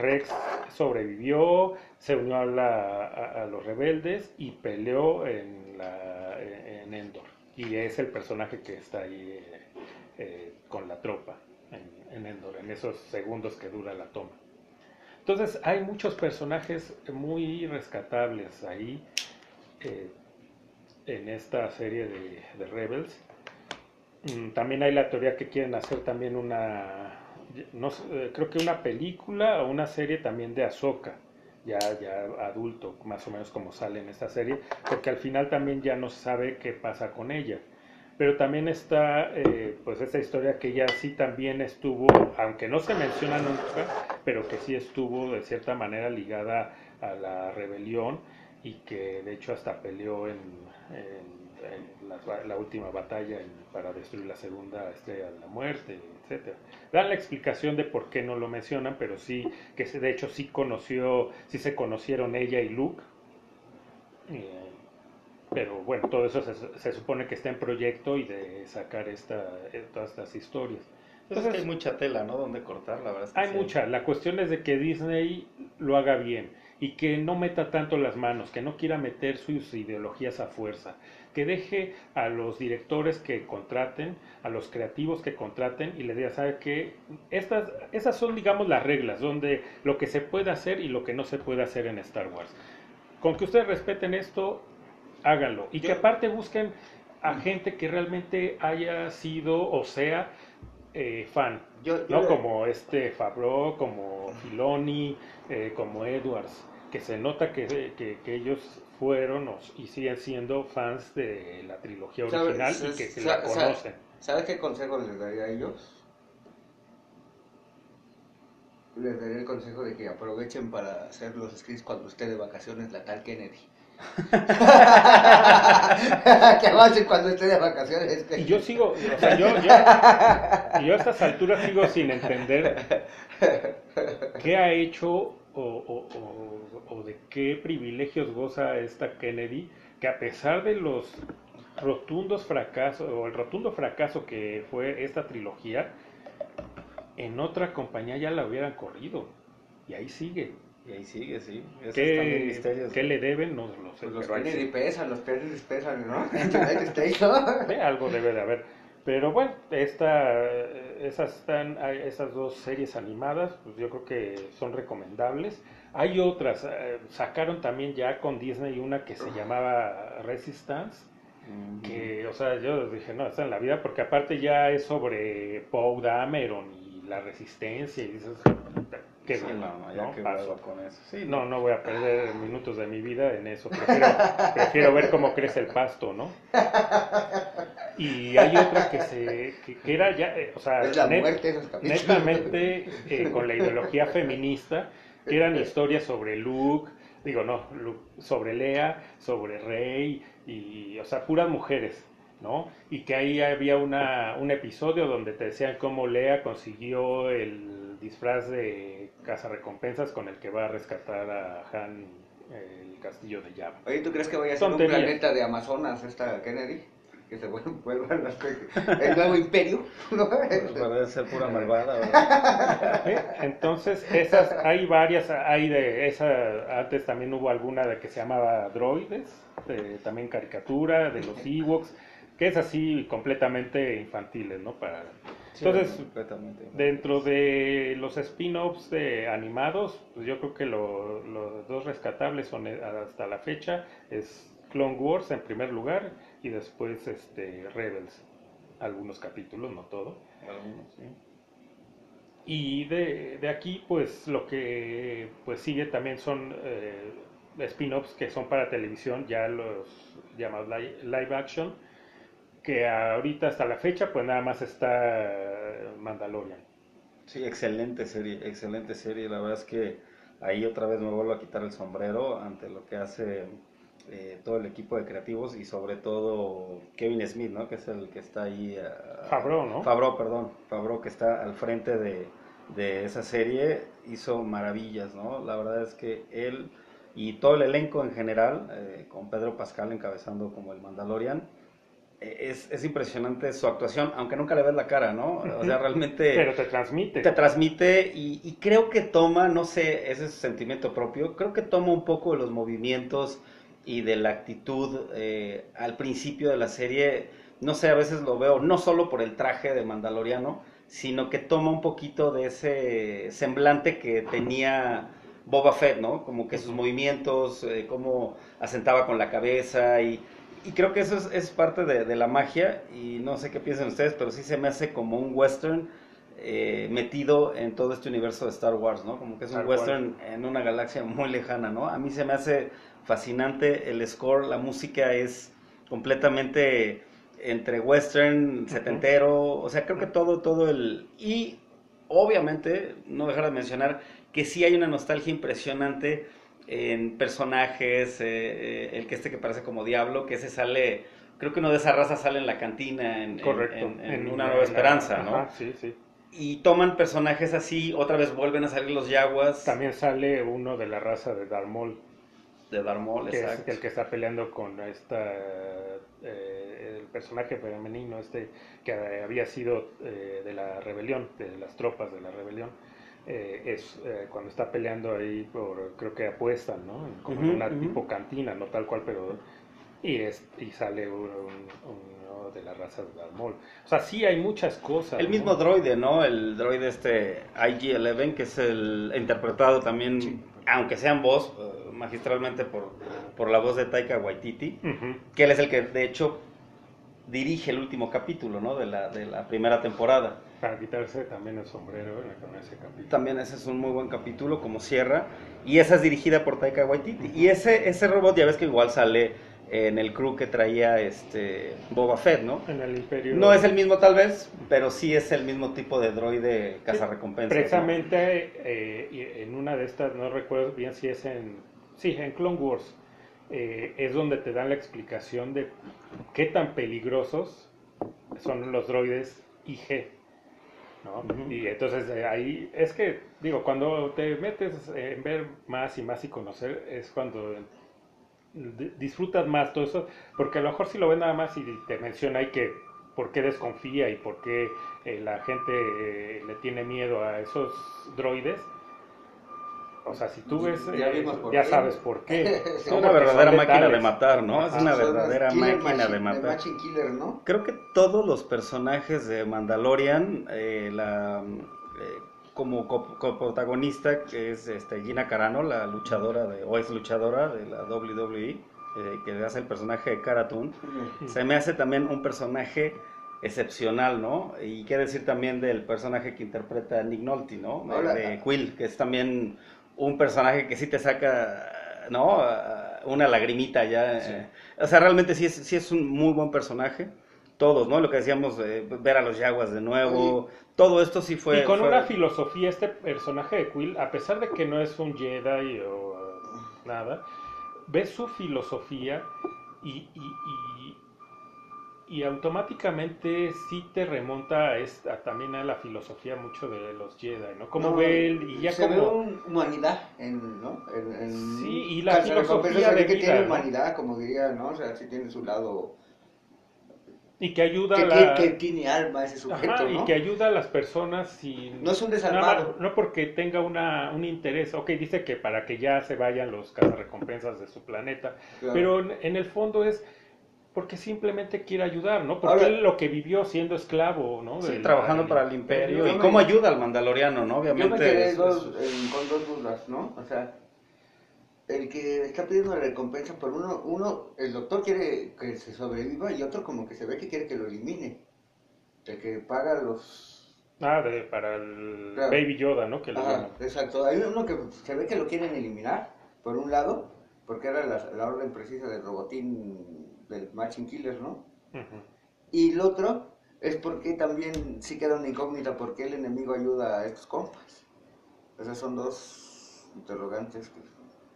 [SPEAKER 1] Rex sobrevivió, se unió a, la, a, a los rebeldes y peleó en, la, en Endor. Y es el personaje que está ahí eh, eh, con la tropa en, en, esos segundos que dura la toma. Entonces hay muchos personajes muy rescatables ahí eh, en esta serie de, de Rebels. Mm, también hay la teoría que quieren hacer también una, no, eh, creo que una película o una serie también de Ahsoka, ya, ya adulto, más o menos como sale en esta serie, porque al final también ya no se sabe qué pasa con ella. Pero también está, eh, pues, esta historia que ella sí también estuvo, aunque no se menciona nunca, pero que sí estuvo de cierta manera ligada a la rebelión y que de hecho hasta peleó en, la, última batalla para destruir la segunda estrella de la muerte, etcétera. Dan la explicación de por qué no lo mencionan, pero sí, que de hecho sí conoció, sí se conocieron ella y Luke. Eh, pero bueno, todo eso se, se, supone que está en proyecto y de sacar esta, todas estas historias.
[SPEAKER 3] Entonces, es que hay mucha tela, ¿no? Donde cortar, la verdad. Es que
[SPEAKER 1] hay sí. mucha. La cuestión es de que Disney lo haga bien y que no meta tanto las manos, que no quiera meter sus ideologías a fuerza, que deje a los directores que contraten, a los creativos que contraten y les diga, ¿sabe qué? Estas, esas son, digamos, las reglas, donde lo que se puede hacer y lo que no se puede hacer en Star Wars. Con que ustedes respeten esto, háganlo. Y que aparte busquen a gente que realmente haya sido o sea eh, fan, yo, yo ¿no? Le... Como este Fabro, como Filoni, eh, como Edwards, que se nota que, que, que ellos fueron y siguen siendo fans de la trilogía original ¿Sabes? y que, que la conocen.
[SPEAKER 2] ¿Sabes qué consejo les daría a ellos? Les daría el consejo de que aprovechen para hacer los scripts cuando esté de vacaciones la tal Kennedy. <laughs> que avancen cuando esté de vacaciones.
[SPEAKER 1] Y yo sigo, o sea, yo, yo, a estas alturas sigo sin entender qué ha hecho o, de qué privilegios goza esta Kennedy, que a pesar de los rotundos fracasos, o el rotundo fracaso que fue esta trilogía, en otra compañía ya la hubieran corrido. Y ahí sigue.
[SPEAKER 3] Y ahí sigue, sí. Esos también
[SPEAKER 1] ¿Qué,
[SPEAKER 3] misterios.
[SPEAKER 1] qué le deben? No lo sé.
[SPEAKER 2] Pues los
[SPEAKER 1] ahí
[SPEAKER 2] Kennedy <laughs> <laughs>
[SPEAKER 1] sí.
[SPEAKER 2] pesan, los Kennedy pesan, ¿no?
[SPEAKER 1] Eh, algo debe de haber. Pero bueno, esta, esas, están, hay esas dos series animadas, pues yo creo que son recomendables. Hay otras, eh, sacaron también ya con Disney una que se llamaba Resistance,
[SPEAKER 3] Ujú.
[SPEAKER 1] que, o sea, yo dije, no, está en la vida, porque aparte ya es sobre Poe Dameron y la resistencia, y dices, qué
[SPEAKER 3] Sí,
[SPEAKER 1] bueno,
[SPEAKER 3] no, no, ya
[SPEAKER 1] ¿no?
[SPEAKER 3] que
[SPEAKER 1] Paso.
[SPEAKER 3] hueva con eso. Sí,
[SPEAKER 1] No, no voy a perder <laughs> minutos de mi vida en eso. Prefiero, prefiero ver cómo crece el pasto, ¿no? Y hay otra que se que, que era ya, eh, o sea,
[SPEAKER 2] Es la
[SPEAKER 1] net-
[SPEAKER 2] muerte esos capítulos.
[SPEAKER 1] netamente eh, con la ideología feminista, que eran historias sobre Luke, digo no, Luke, sobre Lea, sobre Rey y, o sea, puras mujeres, ¿no? Y que ahí había una, un episodio donde te decían cómo Lea consiguió el disfraz de cazarrecompensas con el que va a rescatar a Han el castillo de Java.
[SPEAKER 2] Oye, ¿tú crees que vaya a ser un planeta de Amazonas esta Kennedy? Que se vuelva el nuevo imperio, ¿no?
[SPEAKER 3] Pues ser pura malvada, ¿verdad?
[SPEAKER 1] ¿Eh? Entonces, esas, hay varias, hay de esa, antes también hubo alguna de que se llamaba Droides, de- también caricatura, de los Ewoks, que es así completamente infantiles, ¿no? Para, entonces,
[SPEAKER 3] completamente.
[SPEAKER 1] dentro de los spin-offs de animados, pues yo creo que lo- los dos rescatables son eh, hasta la fecha, es Clone Wars en primer lugar y después este Rebels, algunos capítulos, no todo.
[SPEAKER 3] Algunos, sí.
[SPEAKER 1] Y de, de aquí, pues lo que pues sigue también son eh, spin-offs que son para televisión, ya los llamados li- live action, que ahorita hasta la fecha, pues nada más está Mandalorian.
[SPEAKER 3] Sí, excelente serie, excelente serie. La verdad es que ahí otra vez me vuelvo a quitar el sombrero ante lo que hace eh, todo el equipo de creativos y sobre todo Kevin Smith, ¿no? Que es el que está ahí. ah,
[SPEAKER 1] Favreau, ¿no?
[SPEAKER 3] Favreau, perdón. Favreau que está al frente de, de esa serie hizo maravillas, ¿no? La verdad es que él y todo el elenco en general, eh, con Pedro Pascal encabezando como el Mandalorian, eh, es, es impresionante su actuación, aunque nunca le ves la cara, ¿no? O sea, realmente
[SPEAKER 1] Pero te transmite.
[SPEAKER 3] te transmite y, y creo que toma, no sé, ese es su sentimiento propio, creo que toma un poco de los movimientos y de la actitud eh, al principio de la serie, no sé, a veces lo veo no solo por el traje de Mandaloriano, sino que toma un poquito de ese semblante que tenía Boba Fett, ¿no? Como que sus movimientos, eh, cómo asentaba con la cabeza y, y creo que eso es, es parte de, de la magia y no sé qué piensan ustedes, pero sí se me hace como un western eh, metido en todo este universo de Star Wars, ¿no? Como que es un western en una galaxia muy lejana, ¿no? A mí se me hace fascinante el score, la música es completamente entre western, setentero, o sea, creo que todo, todo el... Y obviamente, no dejar de mencionar que sí hay una nostalgia impresionante en personajes, eh, eh, el que este que parece como Diablo, que ese sale, creo que uno de esa raza sale en la cantina, en, en-
[SPEAKER 1] Correcto.
[SPEAKER 3] en- en
[SPEAKER 1] En-
[SPEAKER 3] Una Nueva Esperanza, ¿no?
[SPEAKER 1] Ajá, sí, sí.
[SPEAKER 3] Y toman personajes así, otra vez vuelven a salir los Yaguas
[SPEAKER 1] También sale uno de la raza de Darth Maul,
[SPEAKER 3] de Darth Maul,
[SPEAKER 1] que es
[SPEAKER 3] exacto.
[SPEAKER 1] el que está peleando con esta eh, el personaje femenino este que había sido eh, de la rebelión, de las tropas de la rebelión. Eh, es eh, cuando está peleando ahí por creo que apuestan, ¿no? Como en una tipo cantina, no tal cual, pero y es y sale un- un- uno de la raza de Darth Maul. O sea, sí hay muchas cosas.
[SPEAKER 3] El
[SPEAKER 1] ¿no?
[SPEAKER 3] mismo droide, ¿no? El droide este IG-11, que es el interpretado también, aunque sea en voz, eh, magistralmente por, por la voz de Taika Waititi, que él es el que de hecho dirige el último capítulo, ¿no? De la, de la primera temporada.
[SPEAKER 1] Para quitarse también el sombrero en ese capítulo.
[SPEAKER 3] También ese es un muy buen capítulo, como cierra. Y esa es dirigida por Taika Waititi. Y ese, ese robot, ya ves que igual sale en el crew que traía este Boba Fett, ¿no?
[SPEAKER 1] En el Imperio.
[SPEAKER 3] No es el mismo tal vez, pero sí es el mismo tipo de droide cazarrecompensas. ¿no?
[SPEAKER 1] Precisamente eh, y en una de estas, no recuerdo bien si es en. Sí, en Clone Wars. eh, es donde te dan la explicación de qué tan peligrosos son los droides IG. ¿No? Y entonces eh, ahí es que, digo, cuando te metes en ver más y más y conocer, es cuando di- disfrutas más todo eso, porque a lo mejor si lo ves nada más y te menciona ahí que por qué desconfía y por qué eh, la gente eh, le tiene miedo a esos droides, o sea, si tú ves,
[SPEAKER 2] Ya
[SPEAKER 1] eh,
[SPEAKER 2] vimos por
[SPEAKER 1] ya
[SPEAKER 2] qué.
[SPEAKER 1] sabes por qué. <laughs>
[SPEAKER 3] Es una verdadera máquina de matar, ¿no? Es
[SPEAKER 2] Ah,
[SPEAKER 3] una verdadera máquina de matar.
[SPEAKER 2] Machine Killer, ¿no?
[SPEAKER 3] Creo que todos los personajes de Mandalorian, eh, la, eh, como co- coprotagonista, que es este, Gina Carano, la luchadora, de, o es luchadora de la WWE, eh, que hace el personaje de Cara Dune, se me hace también un personaje excepcional, ¿no? Y qué decir también del personaje que interpreta Nick Nolte, ¿no?
[SPEAKER 2] Hola.
[SPEAKER 3] De Quill, que es también un personaje que sí te saca, ¿no? Ah, Una lagrimita ya.
[SPEAKER 1] Sí.
[SPEAKER 3] eh. O sea, realmente sí es, sí es un muy buen personaje. Todos, ¿no? Lo que decíamos, eh, ver a los Yaguas de nuevo. Todo esto sí fue...
[SPEAKER 1] y con
[SPEAKER 3] fue-
[SPEAKER 1] una filosofía, este personaje de Quill, a pesar de que no es un Jedi o uh, nada, ves su filosofía y, y, y- y automáticamente sí te remonta a esta, también a la filosofía mucho de los Jedi, ¿no? Como
[SPEAKER 2] No,
[SPEAKER 1] ve él, y ya
[SPEAKER 2] se ve un- humanidad en, ¿no? En, en-
[SPEAKER 1] Sí, y la filosofía de
[SPEAKER 2] que
[SPEAKER 1] vida,
[SPEAKER 2] tiene
[SPEAKER 1] ¿no?
[SPEAKER 2] humanidad, como diría, ¿no? O sea, sí tiene su lado...
[SPEAKER 1] Y que ayuda
[SPEAKER 2] Que,
[SPEAKER 1] a la...
[SPEAKER 2] que- que tiene alma ese sujeto,
[SPEAKER 1] Ajá,
[SPEAKER 2] ¿no?
[SPEAKER 1] y que ayuda a las personas sin...
[SPEAKER 2] No es un desalmado.
[SPEAKER 1] no porque tenga una, un interés, ok, dice que para que ya se vayan los cazarrecompensas de su planeta,
[SPEAKER 2] Claro.
[SPEAKER 1] pero en, en el fondo es porque simplemente quiere ayudar, ¿no? Porque
[SPEAKER 2] Ahora-
[SPEAKER 1] él lo que vivió siendo esclavo, ¿no?
[SPEAKER 3] Sí,
[SPEAKER 1] Del-
[SPEAKER 3] trabajando
[SPEAKER 1] del
[SPEAKER 3] para el imperio. Y
[SPEAKER 2] me-
[SPEAKER 3] cómo ayuda al mandaloriano, ¿no?
[SPEAKER 2] Yo me
[SPEAKER 3] Obviamente.
[SPEAKER 2] quedé
[SPEAKER 3] es-
[SPEAKER 2] dos-
[SPEAKER 3] es-
[SPEAKER 2] en- con dos dudas, ¿no? O sea, el que está pidiendo la recompensa por uno, uno, el doctor quiere que se sobreviva y otro como que se ve que quiere que lo elimine. El que paga los...
[SPEAKER 1] Ah, de- para el
[SPEAKER 2] Claro.
[SPEAKER 1] Baby Yoda, ¿no? Que le
[SPEAKER 2] Ajá, exacto. Hay uno que se ve que lo quieren eliminar, por un lado, porque era la, la orden precisa del robotín del Machine Killer, ¿no? Y el otro es porque también sí queda una incógnita por qué el enemigo ayuda a estos compas. Esas son dos interrogantes. que-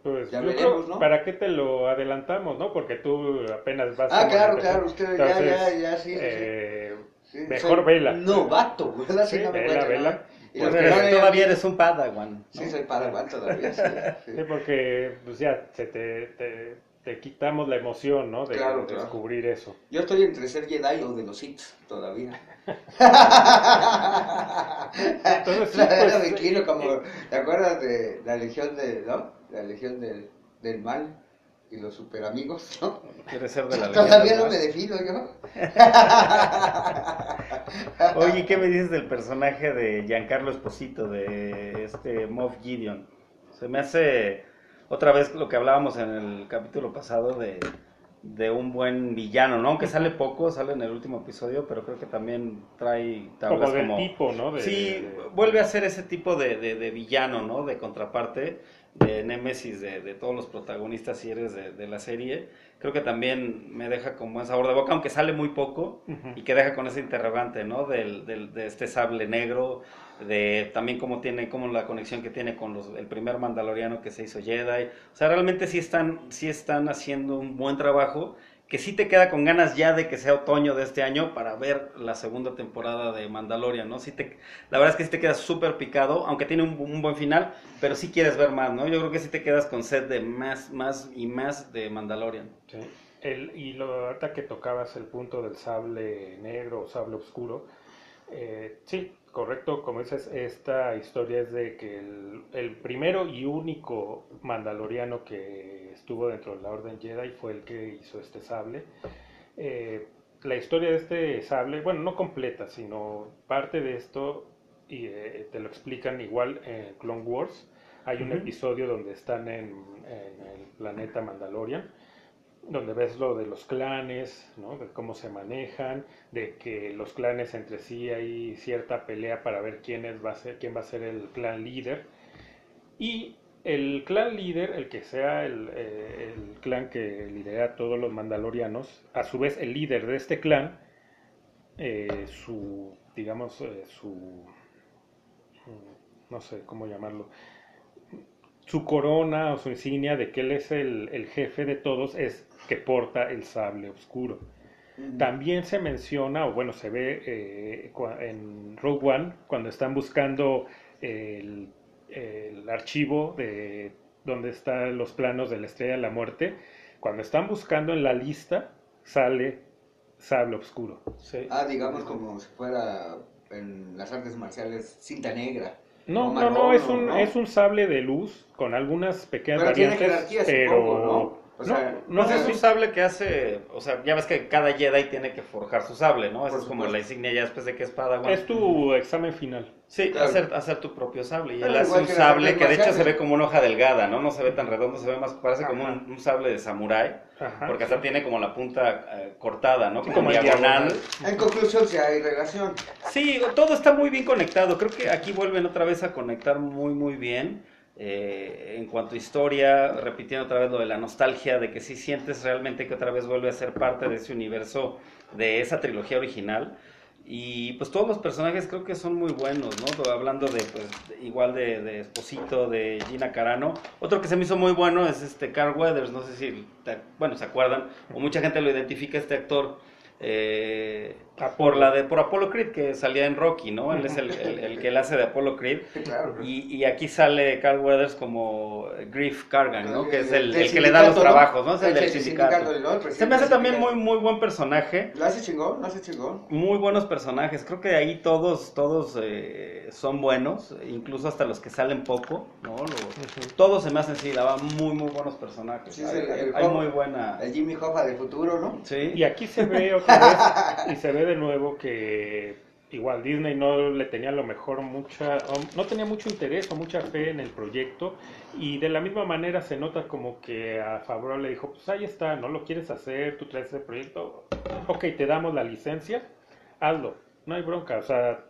[SPEAKER 1] Pues
[SPEAKER 2] Ya veremos,
[SPEAKER 1] creo,
[SPEAKER 2] ¿no?
[SPEAKER 1] ¿para qué te lo adelantamos, no? Porque tú apenas vas
[SPEAKER 2] Ah,
[SPEAKER 1] como
[SPEAKER 2] claro,
[SPEAKER 1] empezar.
[SPEAKER 2] claro, usted ya,
[SPEAKER 1] Entonces,
[SPEAKER 2] ya, ya, sí,
[SPEAKER 1] eh,
[SPEAKER 2] Sí,
[SPEAKER 1] mejor
[SPEAKER 2] soy
[SPEAKER 1] vela.
[SPEAKER 2] Novato, ¿verdad? Sí,
[SPEAKER 1] Sí,
[SPEAKER 2] no
[SPEAKER 1] vela, vela.
[SPEAKER 2] Y
[SPEAKER 3] Pues eres-
[SPEAKER 2] no
[SPEAKER 3] todavía eres un padawan. ¿no?
[SPEAKER 2] Sí, soy padawan todavía, sí, sí.
[SPEAKER 1] Sí, porque pues ya se te, te, te quitamos la emoción, ¿no? De,
[SPEAKER 2] Claro,
[SPEAKER 1] de
[SPEAKER 2] claro.
[SPEAKER 1] descubrir eso.
[SPEAKER 2] Yo estoy entre ser Jedi o de los Sith todavía. <laughs>
[SPEAKER 1] Entonces, sí,
[SPEAKER 2] La-
[SPEAKER 1] pues,
[SPEAKER 2] me inclino como, ¿te acuerdas de la legión de, no? La legión del, del mal y los super amigos, ¿no?
[SPEAKER 3] Quieres ser de la
[SPEAKER 2] Todavía
[SPEAKER 3] leyenda,
[SPEAKER 2] no
[SPEAKER 3] ¿no?
[SPEAKER 2] me defino yo. <laughs>
[SPEAKER 3] Oye, ¿qué me dices del personaje de Giancarlo Esposito, de este Moff Gideon? Se me hace otra vez lo que hablábamos en el capítulo pasado de, de un buen villano, ¿no? Aunque sale poco, sale en el último episodio, pero creo que también trae tablas
[SPEAKER 1] como del
[SPEAKER 3] como...
[SPEAKER 1] tipo, ¿no? De-
[SPEAKER 3] Sí, vuelve a ser ese tipo de, de- de villano, ¿no? De contraparte, de némesis de, de todos los protagonistas y eres de, de la serie. Creo que también me deja como buen sabor de boca, aunque sale muy poco y que deja con ese interrogante, ¿no? Del, del- de este sable negro, de también cómo tiene, cómo la conexión que tiene con los, el primer mandaloriano que se hizo Jedi. O sea, realmente sí están, sí están haciendo un buen trabajo que sí te queda con ganas ya de que sea otoño de este año para ver la segunda temporada de Mandalorian, ¿no? Sí te, la verdad es que sí te quedas súper picado, aunque tiene un, buen final, pero sí quieres ver más, ¿no? Yo creo que sí te quedas con sed de más, más y más de Mandalorian.
[SPEAKER 1] Sí. El, y lo, ahorita que tocabas el punto del sable negro o sable oscuro, eh, sí, correcto, como dices, esta historia es de que el, el primero y único mandaloriano que estuvo dentro de la Orden Jedi fue el que hizo este sable. Eh, la historia de este sable, bueno, no completa, sino parte de esto, y eh, te lo explican igual en Clone Wars. Hay un episodio donde están en, en el planeta Mandalorian, donde ves lo de los clanes, ¿no? de cómo se manejan, de que los clanes entre sí hay cierta pelea para ver quién, es, va, a ser, quién va a ser el clan líder. Y el clan líder, el que sea el, eh, el clan que lidera a todos los mandalorianos, a su vez el líder de este clan, eh, su, digamos, eh, su, no sé cómo llamarlo, su corona o su insignia de que él es el, el jefe de todos es que porta el sable oscuro. También se menciona, o bueno, se ve eh, en Rogue One, cuando están buscando el, el archivo de donde están los planos de la Estrella de la Muerte, cuando están buscando en la lista, sale sable oscuro. Sí.
[SPEAKER 2] Ah, digamos como si fuera en las artes marciales cinta negra.
[SPEAKER 1] No, no, no, es
[SPEAKER 2] ¿o
[SPEAKER 1] un,
[SPEAKER 2] no?
[SPEAKER 1] es un sable de luz con algunas pequeñas
[SPEAKER 2] Pero tiene
[SPEAKER 1] variantes,
[SPEAKER 2] jerarquía,
[SPEAKER 1] pero
[SPEAKER 2] supongo, ¿no? O sea,
[SPEAKER 1] no,
[SPEAKER 3] No,
[SPEAKER 1] no,
[SPEAKER 3] es
[SPEAKER 1] sí.
[SPEAKER 3] un sable que hace, o sea, ya ves que cada Jedi tiene que forjar su sable, ¿no? Esa es como la insignia ya después de que es Padawan.
[SPEAKER 1] es tu examen final.
[SPEAKER 3] Sí,
[SPEAKER 2] Claro.
[SPEAKER 3] hacer, hacer tu propio sable. Y
[SPEAKER 2] Pero
[SPEAKER 3] él hace un
[SPEAKER 2] que
[SPEAKER 3] sable que de hecho se ve como una hoja delgada, ¿no? No se ve tan redondo, se ve más, parece como un, un sable de samurái. Porque hasta tiene como la punta eh, cortada, ¿no?
[SPEAKER 1] Sí,
[SPEAKER 3] Como,
[SPEAKER 1] como
[SPEAKER 3] diagonal.
[SPEAKER 1] diagonal.
[SPEAKER 2] En conclusión, si hay relación.
[SPEAKER 3] Sí, todo está muy bien conectado. Creo que aquí vuelven otra vez a conectar muy, muy bien. Eh, en cuanto a historia, repitiendo otra vez lo de la nostalgia, de que sí sientes realmente que otra vez vuelve a ser parte de ese universo, de esa trilogía original. Y pues todos los personajes creo que son muy buenos, ¿no? Hablando de, pues, igual de, de Esposito, de Gina Carano. Otro que se me hizo muy bueno es este Carl Weathers, no sé si, te- bueno, se acuerdan, o mucha gente lo identifica este actor. eh, por la de por Apollo Creed que salía en Rocky, ¿no? Él es el, el- el que le hace de Apollo Creed.
[SPEAKER 2] Claro.
[SPEAKER 3] Y, y aquí sale Carl Weathers como Griff Cargan, ¿no? Que es el, el que le da los trabajos, ¿no? Es el del
[SPEAKER 2] Sí,
[SPEAKER 3] sindicato.
[SPEAKER 2] ¿no? El
[SPEAKER 3] Se me hace también muy, muy buen personaje.
[SPEAKER 2] ¿Lo hace chingón? ¿Lo hace chingón?
[SPEAKER 3] Muy buenos personajes. Creo que ahí todos, todos eh, son buenos, incluso hasta los que salen poco, ¿no? Lo- Todos se me hacen, sí, verdad, muy, muy buenos personajes.
[SPEAKER 2] Sí,
[SPEAKER 3] hay
[SPEAKER 2] el- el
[SPEAKER 3] hay
[SPEAKER 2] Hop-
[SPEAKER 3] muy buena...
[SPEAKER 2] El Jimmy Hoffa del futuro, ¿no?
[SPEAKER 3] Sí.
[SPEAKER 1] Y aquí se ve otra vez, y se ve de nuevo que igual Disney no le tenía a lo mejor mucha, no tenía mucho interés o mucha fe en el proyecto, y de la misma manera se nota como que a Favreau le dijo, pues ahí está, no lo quieres hacer, tú traes ese proyecto, ok, te damos la licencia, hazlo, no hay bronca, o sea,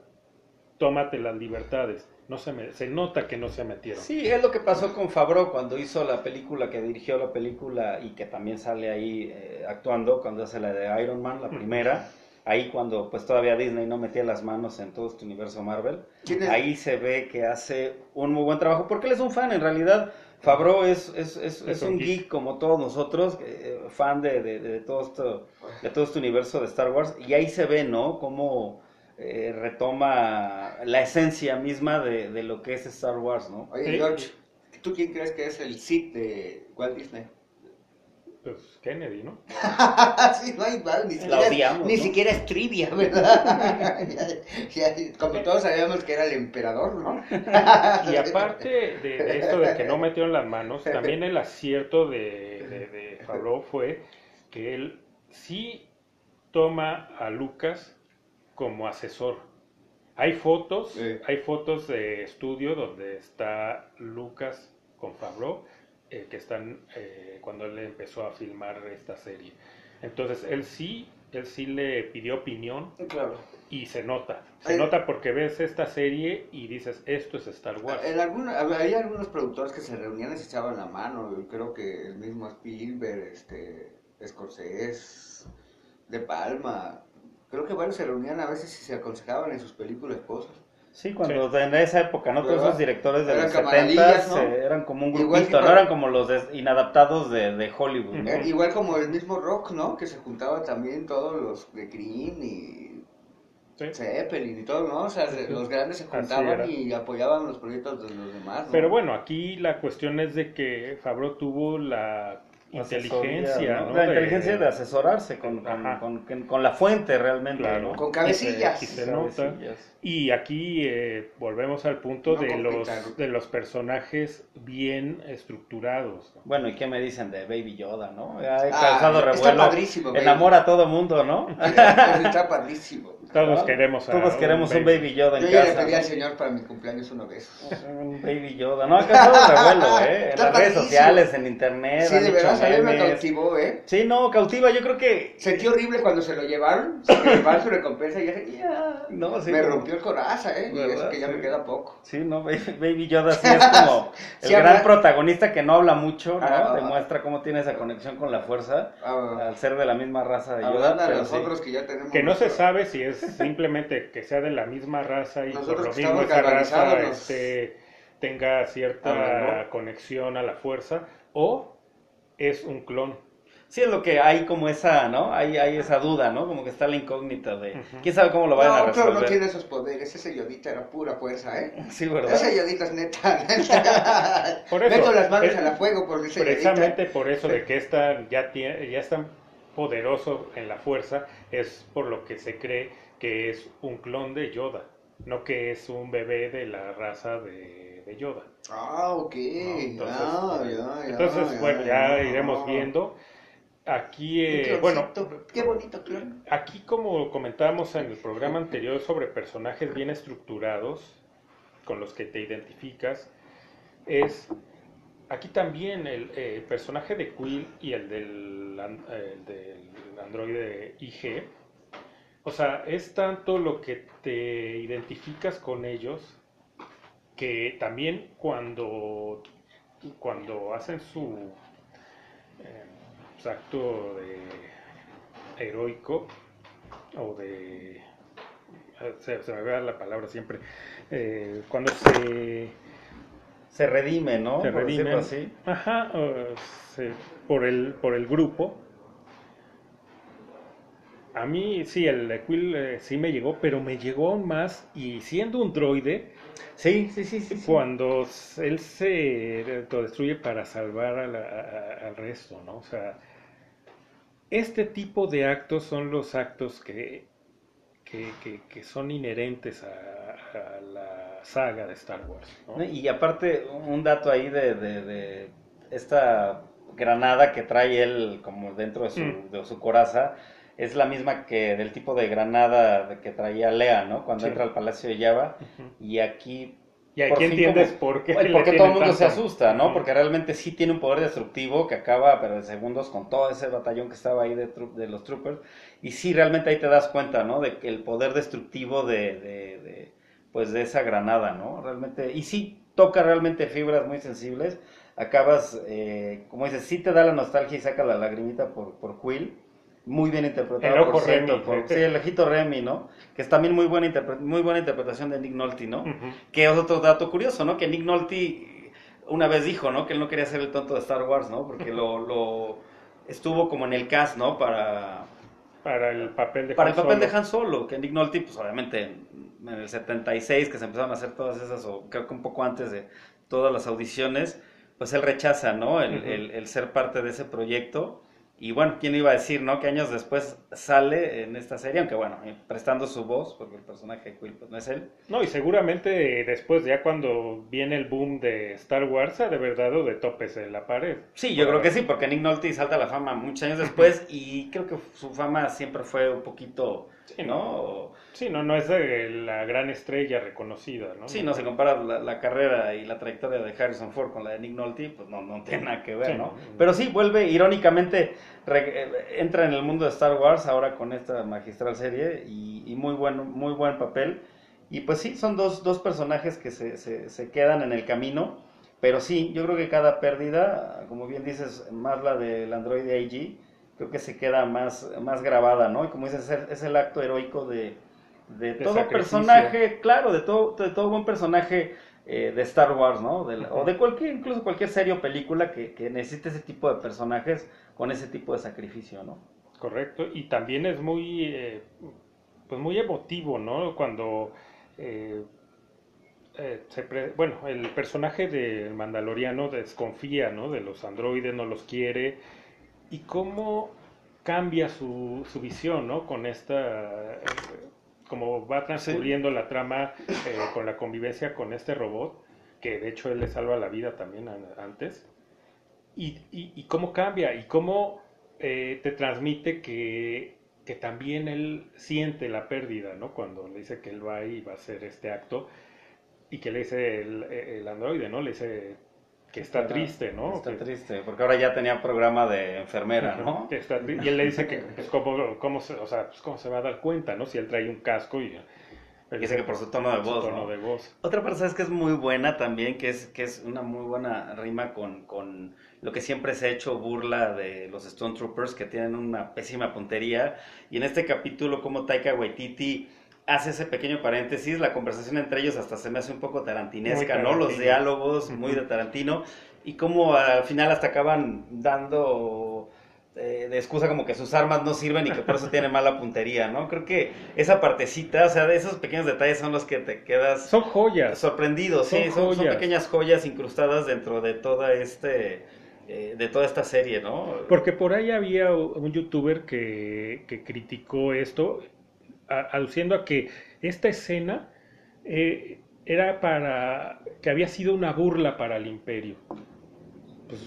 [SPEAKER 1] tómate las libertades, no se, me, se nota que no se metieron.
[SPEAKER 3] Sí, es lo que pasó con Favreau cuando hizo la película, que dirigió la película y que también sale ahí eh, actuando, cuando hace la de Iron Man, la primera. Ahí cuando pues todavía Disney no metía las manos en todo este universo Marvel.
[SPEAKER 2] ¿Quién es?
[SPEAKER 3] Ahí se ve que hace un muy buen trabajo, porque él es un fan, en realidad. Favreau es, es, es, es un geek como todos nosotros, eh, fan de, de, de todo esto, de todo este universo de Star Wars, y ahí se ve, ¿no? Cómo eh, retoma la esencia misma de, de lo que es Star Wars, ¿no?
[SPEAKER 2] Oye. George, ¿tú quién crees que es el Sith de Walt Disney?
[SPEAKER 1] Pues Kennedy, ¿no? <laughs>
[SPEAKER 2] sí, no hay mal, ni siquiera,
[SPEAKER 3] odiamos,
[SPEAKER 2] ni
[SPEAKER 3] ¿no?
[SPEAKER 2] siquiera es trivia, ¿verdad? <laughs> Ya- ya, como todos sabíamos que era el emperador, ¿no? <laughs>
[SPEAKER 1] Y aparte de, de esto de que no metieron las manos, también el acierto de, de, de Favreau fue que él sí toma a Lucas como asesor. Hay fotos,
[SPEAKER 2] Sí.
[SPEAKER 1] hay fotos de estudio donde está Lucas con Favreau, eh, que están eh, cuando él empezó a filmar esta serie. Entonces él sí, él sí le pidió opinión
[SPEAKER 2] Claro.
[SPEAKER 1] y se nota. Se nota porque ves esta serie y dices, esto es Star Wars.
[SPEAKER 2] En alguna, había algunos productores que se reunían y se echaban la mano. Creo que el mismo Spielberg, este, Scorsese, De Palma. Creo que varios se reunían a veces y se aconsejaban en sus películas cosas.
[SPEAKER 3] Sí, cuando en esa época, ¿no? Todos esos directores de
[SPEAKER 2] Eran
[SPEAKER 3] los
[SPEAKER 2] camaradillas,
[SPEAKER 3] 70
[SPEAKER 2] ¿no?
[SPEAKER 3] eran como un grupito,
[SPEAKER 2] que
[SPEAKER 3] no eran como los inadaptados de, de Hollywood, ¿no?
[SPEAKER 2] Eh, igual como el mismo rock, ¿no? Que se juntaban también todos los de Green y
[SPEAKER 1] Sí.
[SPEAKER 2] Zeppelin y todo, ¿no? O sea, se- los grandes se juntaban y apoyaban los proyectos de los demás, ¿no?
[SPEAKER 1] Pero bueno, aquí la cuestión es de que Fabro tuvo la inteligencia, ¿no?
[SPEAKER 3] La inteligencia de asesorarse con, con, con- con- con la fuente realmente,
[SPEAKER 1] Claro.
[SPEAKER 3] ¿no?
[SPEAKER 2] Con cabecillas.
[SPEAKER 1] Y se, y se nota.
[SPEAKER 3] Cabecillas.
[SPEAKER 1] Y aquí eh, volvemos al punto
[SPEAKER 2] No
[SPEAKER 1] de los de los personajes bien estructurados. ¿no?
[SPEAKER 3] Bueno, ¿y qué me dicen de Baby Yoda, no? Ha
[SPEAKER 2] Ah,
[SPEAKER 3] causado
[SPEAKER 2] está
[SPEAKER 3] revuelo.
[SPEAKER 2] padrísimo, Baby.
[SPEAKER 3] Enamora a todo mundo, ¿no? <laughs>
[SPEAKER 2] Está padrísimo.
[SPEAKER 1] Todos queremos a
[SPEAKER 3] Todos queremos un Baby Yoda
[SPEAKER 2] Yo
[SPEAKER 3] en
[SPEAKER 2] ya le
[SPEAKER 3] casa.
[SPEAKER 2] pedí al señor para mi cumpleaños uno de esos.
[SPEAKER 3] Un Baby Yoda. No, ha causado revuelo, ¿eh? <laughs> En
[SPEAKER 2] Está
[SPEAKER 3] las redes
[SPEAKER 2] padrísimo.
[SPEAKER 3] sociales, en internet.
[SPEAKER 2] Sí,
[SPEAKER 3] han
[SPEAKER 2] de verdad, me cautivó, ¿eh?
[SPEAKER 3] Sí, no, cautiva. Yo creo que.
[SPEAKER 2] Sentí horrible cuando se lo llevaron, se <laughs> llevaron su recompensa y ya, ya
[SPEAKER 3] No, sí,
[SPEAKER 2] me
[SPEAKER 3] como-
[SPEAKER 2] rompió el coraza, ¿eh? Y eso
[SPEAKER 3] ¿Verdad?
[SPEAKER 2] que ya
[SPEAKER 3] Sí.
[SPEAKER 2] me queda poco.
[SPEAKER 3] Sí, no, <laughs> Baby, Yoda sí <laughs> es como el
[SPEAKER 2] Sí
[SPEAKER 3] gran
[SPEAKER 2] habla-
[SPEAKER 3] protagonista que no habla mucho, ¿no?
[SPEAKER 2] Ah, ah,
[SPEAKER 3] Demuestra cómo tiene esa conexión con la fuerza
[SPEAKER 2] Ah,
[SPEAKER 3] al ser de la misma raza de Yoda.
[SPEAKER 2] hablando a
[SPEAKER 3] Pero
[SPEAKER 2] los
[SPEAKER 3] sí.
[SPEAKER 2] otros que ya tenemos.
[SPEAKER 1] Que no se sabe si es simplemente que sea de la misma raza y
[SPEAKER 2] Nosotros
[SPEAKER 1] por lo mismo esa raza este, tenga cierta
[SPEAKER 2] Ah,
[SPEAKER 1] conexión a la fuerza o es un clon.
[SPEAKER 3] Sí, es lo que hay como esa, ¿no? Hay, hay esa duda, ¿no? Como que está la incógnita de.
[SPEAKER 1] Ujú.
[SPEAKER 3] ¿Quién sabe cómo lo vayan a
[SPEAKER 2] No, pero
[SPEAKER 3] resolver?
[SPEAKER 2] no tiene esos poderes. Ese Yodita era pura fuerza, ¿eh?
[SPEAKER 3] Sí, ¿verdad?
[SPEAKER 2] Ese Yodita es neta. neta. <laughs>
[SPEAKER 1] Por eso,
[SPEAKER 2] Meto las manos
[SPEAKER 1] es-
[SPEAKER 2] a la fuego por ese
[SPEAKER 1] Precisamente
[SPEAKER 2] Yodita.
[SPEAKER 1] por eso de que esta ya tiene, ya es tan poderoso en la fuerza, es por lo que se cree que es un clon de Yoda. no que es un bebé de la raza de, de Yoda.
[SPEAKER 2] Ah, ok.
[SPEAKER 1] ¿no? Entonces,
[SPEAKER 2] ah,
[SPEAKER 1] eh,
[SPEAKER 2] ya, ya,
[SPEAKER 1] entonces, bueno, ya iremos viendo. Aquí, eh, bueno,
[SPEAKER 2] Qué bonito clon.
[SPEAKER 1] aquí como comentábamos en el programa anterior sobre personajes bien estructurados, con los que te identificas, es aquí también el eh, personaje de Quill y el del, eh, el del androide IG. O sea, es tanto lo que te identificas con ellos que también cuando, cuando hacen su, eh, su acto de heroico o de se, se me va la palabra siempre eh, cuando se
[SPEAKER 3] Se redime, ¿no?
[SPEAKER 1] se redimen
[SPEAKER 3] así.
[SPEAKER 1] ajá, o se- por el por el grupo a mí sí el Quill eh, sí me llegó pero me llegó aún más y siendo un droide
[SPEAKER 3] Sí, sí, sí, sí.
[SPEAKER 1] cuando él se autodestruye para salvar a la- a- al resto, ¿no? O sea, este tipo de actos son los actos que, que, que- que son inherentes a, a la saga de Star Wars, ¿no?
[SPEAKER 3] Y aparte, un dato ahí de, de- de esta granada que trae él como dentro de su,
[SPEAKER 1] Mm.
[SPEAKER 3] de su coraza, es la misma que del tipo de granada que traía Lea, ¿no? Cuando
[SPEAKER 1] Sí.
[SPEAKER 3] entra al Palacio de Java. Y aquí...
[SPEAKER 1] Y aquí
[SPEAKER 3] por fin
[SPEAKER 1] entiendes
[SPEAKER 3] como-
[SPEAKER 1] por qué.
[SPEAKER 3] Porque todo el mundo se asusta, ¿no? Porque realmente sí tiene un poder destructivo que acaba, pero en segundos, con todo ese batallón que estaba ahí de, de los troopers. Y sí, realmente ahí te das cuenta, ¿no? De que el poder destructivo de, de- de, pues de esa granada, ¿no? Realmente, y sí toca realmente fibras muy sensibles. Acabas, eh, como dices, sí te da la nostalgia y saca la lagrimita por, por Quill. Muy bien interpretado,
[SPEAKER 1] El ojo
[SPEAKER 3] por cierto,
[SPEAKER 1] Remy.
[SPEAKER 3] por- sí, el ojito Remy, ¿no? Que es también muy buena, interpre- muy buena interpretación de Nick Nolte, ¿no? Que es otro dato curioso, ¿no? Que Nick Nolte una vez dijo, ¿no? Que él no quería ser el tonto de Star Wars, ¿no? Porque lo, <laughs> lo estuvo como en el cast, ¿no? Para,
[SPEAKER 1] Para el papel de
[SPEAKER 3] para el
[SPEAKER 1] Han
[SPEAKER 3] papel de
[SPEAKER 1] Solo.
[SPEAKER 3] Han Solo, que Nick Nolte, pues obviamente en, en el 76 que se empezaron a hacer todas esas, o creo que un poco antes de todas las audiciones, pues él rechaza, ¿no? El, el- el ser parte de ese proyecto. Y bueno, ¿quién iba a decir, no? Que años después sale en esta serie, aunque bueno, eh, prestando su voz, porque el personaje de Quill pues no es él.
[SPEAKER 1] No, y seguramente después, ya cuando viene el boom de Star Wars, ha de verdad o de topes en la pared.
[SPEAKER 3] Sí, yo creo que sí, porque Nick Nolte salta a la fama muchos años después y creo que su fama siempre fue un poquito,
[SPEAKER 1] Sí,
[SPEAKER 3] ¿no?
[SPEAKER 1] Sí, no, no es de la gran estrella reconocida, ¿no?
[SPEAKER 3] Sí, no, se compara la, la carrera y la trayectoria de Harrison Ford con la de Nick Nolte, pues no, no tiene nada que ver,
[SPEAKER 1] Sí,
[SPEAKER 3] ¿no?
[SPEAKER 1] no.
[SPEAKER 3] Pero sí, vuelve, irónicamente, re- eh, entra en el mundo de Star Wars ahora con esta magistral serie y, y muy, buen, muy buen papel. Y pues sí, son dos, dos personajes que se, se, se quedan en el camino, pero sí, yo creo que cada pérdida, como bien dices, más la del androide AG, creo que se queda más, más grabada, ¿no? Y como dices, es el, es el acto heroico de, de,
[SPEAKER 1] De
[SPEAKER 3] todo personaje, claro, de todo, de todo buen personaje eh, de Star Wars, ¿no? De o de cualquier, incluso cualquier serie o película que, que necesite ese tipo de personajes con ese tipo de sacrificio, ¿no?
[SPEAKER 1] Correcto, y también es muy, eh, pues muy emotivo, ¿no? Cuando, eh, eh, se pre- bueno, el personaje del Mandaloriano desconfía, ¿no? De los androides, no los quiere, y cómo cambia su, su visión, ¿no? Con esta, como va transcurriendo la trama eh, con la convivencia con este robot, que de hecho él le salva la vida también antes, y, y, y cómo cambia, y cómo eh, te transmite que, que también él siente la pérdida, ¿no? Cuando le dice que él va y va a hacer este acto, y que le dice el, el androide, ¿no? Le dice que está triste, ¿no?
[SPEAKER 3] Está
[SPEAKER 1] Que-
[SPEAKER 3] triste, porque ahora ya tenía programa de enfermera, ¿no?
[SPEAKER 1] que está y él le dice que pues, cómo, cómo se, o sea, pues, cómo se va a dar cuenta, ¿no? Si él trae un casco y...
[SPEAKER 3] Dice que por su tono de voz,
[SPEAKER 1] tono
[SPEAKER 3] ¿no?
[SPEAKER 1] de voz.
[SPEAKER 3] Otra persona es que es muy buena también, que es, que es una muy buena rima con, con lo que siempre se ha hecho burla de los Stone Troopers, que tienen una pésima puntería. Y en este capítulo, como Taika Waititi hace ese pequeño paréntesis, la conversación entre ellos hasta se me hace un poco tarantinesca, ¿no? Los diálogos, muy de Tarantino. Y como al final hasta acaban dando eh, de excusa como que sus armas no sirven y que por eso tiene <laughs> mala puntería, ¿no? Creo que esa partecita, o sea, de esos pequeños detalles son los que te quedas
[SPEAKER 1] Son joyas.
[SPEAKER 3] sorprendidos, sí,
[SPEAKER 1] Son
[SPEAKER 3] son, pequeñas joyas incrustadas dentro de toda este eh, de toda esta serie, ¿no?
[SPEAKER 1] Porque por ahí había un youtuber que, que criticó esto, a- aduciendo a que esta escena eh, era para que había sido una burla para el imperio. Pues,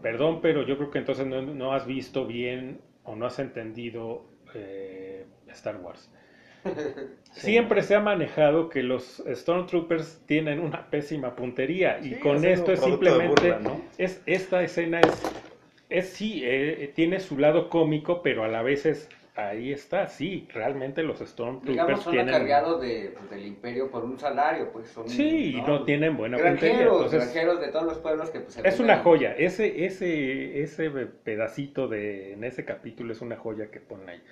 [SPEAKER 1] perdón, pero yo creo que entonces no, no has visto bien o no has entendido eh, Star Wars. <laughs> Siempre se ha manejado que los Stormtroopers tienen una pésima puntería y
[SPEAKER 3] Sí,
[SPEAKER 1] con
[SPEAKER 3] es
[SPEAKER 1] esto es simplemente
[SPEAKER 3] burla, ¿no?
[SPEAKER 1] es esta escena es es sí eh, tiene su lado cómico pero a la vez es ahí está sí realmente los Stormtroopers
[SPEAKER 2] Digamos, son
[SPEAKER 1] tienen
[SPEAKER 2] acarreados de, pues, del imperio por un salario, pues son...
[SPEAKER 1] sí y no tienen buena puntería
[SPEAKER 2] Granjeros,
[SPEAKER 1] entonces
[SPEAKER 2] granjeros de todos los pueblos que pues... se
[SPEAKER 1] es una joya ese ese ese pedacito de en ese capítulo es una joya que ponen ahí.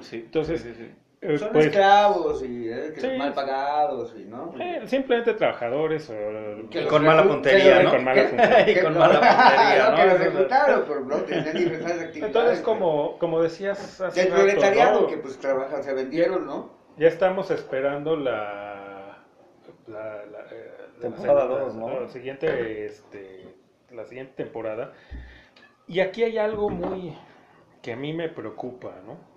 [SPEAKER 3] Sí,
[SPEAKER 1] Entonces,
[SPEAKER 3] sí, sí, sí.
[SPEAKER 1] Eh,
[SPEAKER 2] Son
[SPEAKER 1] pues,
[SPEAKER 2] esclavos y eh, que
[SPEAKER 1] Sí.
[SPEAKER 2] mal pagados y, ¿no?
[SPEAKER 1] eh, simplemente trabajadores o
[SPEAKER 2] Que
[SPEAKER 3] Y
[SPEAKER 2] los
[SPEAKER 3] con mala puntería,
[SPEAKER 2] que
[SPEAKER 3] ¿no?
[SPEAKER 2] los-
[SPEAKER 1] Con mala
[SPEAKER 2] que-
[SPEAKER 1] puntería. <laughs>
[SPEAKER 3] Y con mala puntería,
[SPEAKER 2] no, que
[SPEAKER 3] ¿no?
[SPEAKER 2] los reclutaron, pero no tenían diversas actividades.
[SPEAKER 1] Entonces, como, como decías hace
[SPEAKER 2] Del proletariado
[SPEAKER 1] ¿no?
[SPEAKER 2] que pues trabajan, se vendieron, ¿no?
[SPEAKER 1] ya estamos esperando la, la, la, eh,
[SPEAKER 3] Temporada
[SPEAKER 1] la-
[SPEAKER 3] dos, ¿no?
[SPEAKER 1] la siguiente, este, la siguiente temporada. Y aquí hay algo muy que a mí me preocupa, ¿no?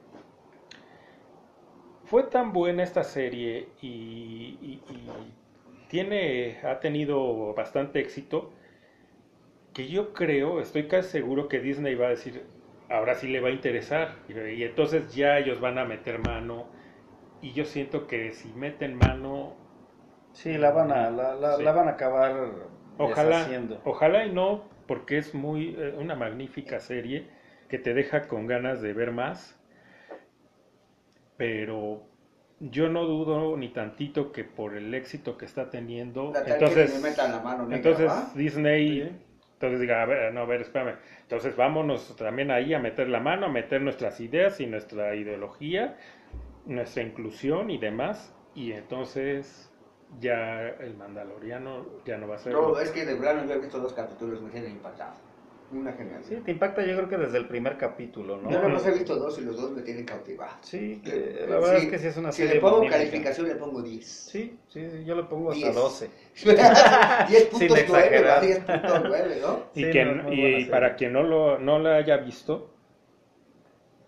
[SPEAKER 1] Fue tan buena esta serie y, y- y tiene, ha tenido bastante éxito que yo creo, estoy casi seguro que Disney va a decir, ahora sí le va a interesar. Y, y entonces ya ellos van a meter mano. Y yo siento que si meten mano,
[SPEAKER 3] Sí, la van a, la, la-
[SPEAKER 1] Sí.
[SPEAKER 3] la van a acabar
[SPEAKER 1] ojalá,
[SPEAKER 3] deshaciendo.
[SPEAKER 1] ojalá y no, porque es muy eh, una magnífica serie que te deja con ganas de ver más. Pero yo no dudo ni tantito que por el éxito que está teniendo,
[SPEAKER 2] La tal que
[SPEAKER 1] entonces,
[SPEAKER 2] se me metan la mano negra,
[SPEAKER 1] entonces
[SPEAKER 2] ¿va?
[SPEAKER 1] Disney
[SPEAKER 3] Sí.
[SPEAKER 1] Entonces diga, a ver, no, a ver, espérame. Entonces vámonos también ahí a meter la mano, a meter nuestras ideas y nuestra ideología, nuestra inclusión y demás. Y entonces ya el mandaloriano ya no va a ser...
[SPEAKER 2] No, es que de plano yo he visto dos capítulos, me tienen impactado. Una genial.
[SPEAKER 3] Sí, te impacta yo creo que desde el primer capítulo, ¿no?
[SPEAKER 2] Yo nada más he visto dos y los dos me tienen cautivado.
[SPEAKER 3] Sí,
[SPEAKER 2] Eh,
[SPEAKER 3] la verdad
[SPEAKER 2] sí,
[SPEAKER 3] es que sí es una
[SPEAKER 2] Si
[SPEAKER 3] serie
[SPEAKER 2] le pongo
[SPEAKER 3] magnífica.
[SPEAKER 2] calificación, le pongo 10.
[SPEAKER 3] Sí, sí, sí, yo le pongo hasta
[SPEAKER 2] Diez.
[SPEAKER 3] 12.
[SPEAKER 2] 10 puntos
[SPEAKER 3] Sin
[SPEAKER 2] 9,
[SPEAKER 3] exagerar.
[SPEAKER 2] 10 puntos 9, ¿no?
[SPEAKER 1] Y,
[SPEAKER 3] Sí,
[SPEAKER 1] que,
[SPEAKER 3] no,
[SPEAKER 1] y para quien no lo no la haya visto,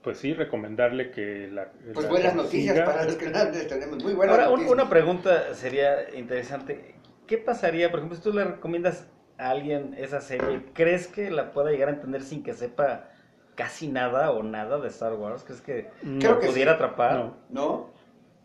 [SPEAKER 1] pues sí, recomendarle que la...
[SPEAKER 2] Pues
[SPEAKER 1] la
[SPEAKER 2] buenas noticias
[SPEAKER 1] siga.
[SPEAKER 2] para los que no les tenemos. Muy buenas
[SPEAKER 3] Ahora, un-
[SPEAKER 2] noticias.
[SPEAKER 3] una pregunta sería interesante. ¿Qué pasaría, por ejemplo, si tú le recomiendas a alguien esa serie, ¿crees que la pueda llegar a entender sin que sepa casi nada o nada de Star Wars? ¿Crees que
[SPEAKER 1] No,
[SPEAKER 2] Creo que
[SPEAKER 3] pudiera
[SPEAKER 2] sí.
[SPEAKER 3] atrapar?
[SPEAKER 1] no.
[SPEAKER 2] ¿No?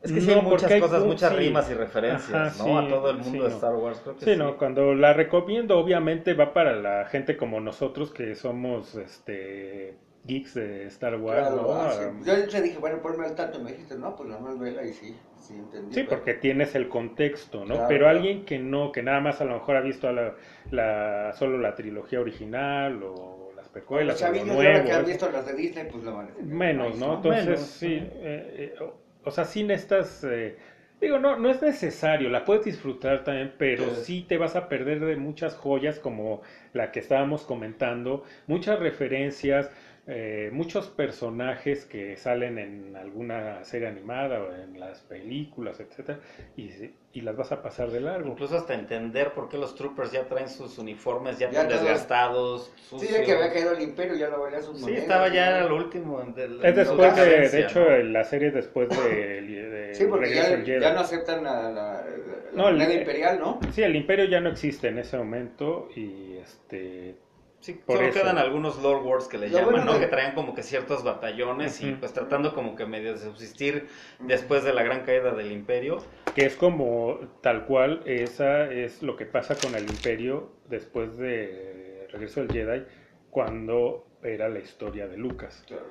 [SPEAKER 3] Es que sí
[SPEAKER 1] No,
[SPEAKER 3] hay muchas
[SPEAKER 1] hay
[SPEAKER 3] cosas,
[SPEAKER 1] un-
[SPEAKER 3] muchas
[SPEAKER 1] sí.
[SPEAKER 3] rimas y referencias,
[SPEAKER 1] Ajá,
[SPEAKER 3] ¿no?
[SPEAKER 1] sí,
[SPEAKER 3] a todo el mundo
[SPEAKER 1] sí,
[SPEAKER 3] de
[SPEAKER 1] no.
[SPEAKER 3] Star Wars. Creo que
[SPEAKER 1] Sí,
[SPEAKER 3] sí.
[SPEAKER 1] no, cuando la recomiendo, obviamente va para la gente como nosotros que somos este geeks de Star Wars,
[SPEAKER 2] Claro,
[SPEAKER 1] ¿no?
[SPEAKER 2] ah, sí.
[SPEAKER 1] Ah,
[SPEAKER 2] Yo te dije, bueno, ponme al tanto. Me dijiste, no, pues la más vela y sí, sí entendí.
[SPEAKER 1] Sí,
[SPEAKER 2] pero-
[SPEAKER 1] porque tienes el contexto, ¿no?
[SPEAKER 2] Claro,
[SPEAKER 1] Pero
[SPEAKER 2] claro.
[SPEAKER 1] alguien que no, que nada más a lo mejor ha visto la, la- solo la trilogía original o las
[SPEAKER 2] Los
[SPEAKER 1] precuelas o lo
[SPEAKER 2] chavillos ahora
[SPEAKER 1] nuevo,
[SPEAKER 2] que han visto las de Disney, pues lo van a
[SPEAKER 1] menos, ¿no? Entonces,
[SPEAKER 3] Menos,
[SPEAKER 1] sí, eh, eh, o, o sea, sin estas, eh, digo, no, no es necesario, la puedes disfrutar también, pero
[SPEAKER 2] Sí.
[SPEAKER 1] sí te vas a perder de muchas joyas como la que estábamos comentando, muchas referencias, eh, muchos personajes que salen en alguna serie animada o en las películas, etcétera, y, y las vas a pasar de largo.
[SPEAKER 3] Incluso hasta entender por qué los troopers ya traen sus uniformes ya, desgastados,
[SPEAKER 2] Sí,
[SPEAKER 3] sucios.
[SPEAKER 2] ya que había caído el imperio, ya lo valía sus
[SPEAKER 3] Sí,
[SPEAKER 2] monedas,
[SPEAKER 3] estaba ya
[SPEAKER 2] ¿no?
[SPEAKER 3] al último. del-
[SPEAKER 1] Es
[SPEAKER 3] de
[SPEAKER 1] después de, de hecho,
[SPEAKER 3] ¿no?
[SPEAKER 1] la serie es después de, de
[SPEAKER 2] Sí, porque
[SPEAKER 1] Regreso
[SPEAKER 2] ya,
[SPEAKER 1] Jedi.
[SPEAKER 2] ya no aceptan la, la, la
[SPEAKER 1] No, el-
[SPEAKER 2] moneda imperial, ¿no?
[SPEAKER 1] Sí, el imperio ya no existe en ese momento y este
[SPEAKER 3] Sí,
[SPEAKER 1] por
[SPEAKER 3] solo
[SPEAKER 1] eso.
[SPEAKER 3] quedan algunos Lord Wars que le
[SPEAKER 2] Lo
[SPEAKER 3] llaman,
[SPEAKER 2] bueno
[SPEAKER 3] ¿no?
[SPEAKER 2] que-
[SPEAKER 3] Que traían como que ciertos batallones y pues tratando como que medio de subsistir después de la gran caída del imperio.
[SPEAKER 1] que es como tal cual esa es lo que pasa con el imperio después de Regreso del Jedi cuando era la historia de Lucas.
[SPEAKER 2] Claro.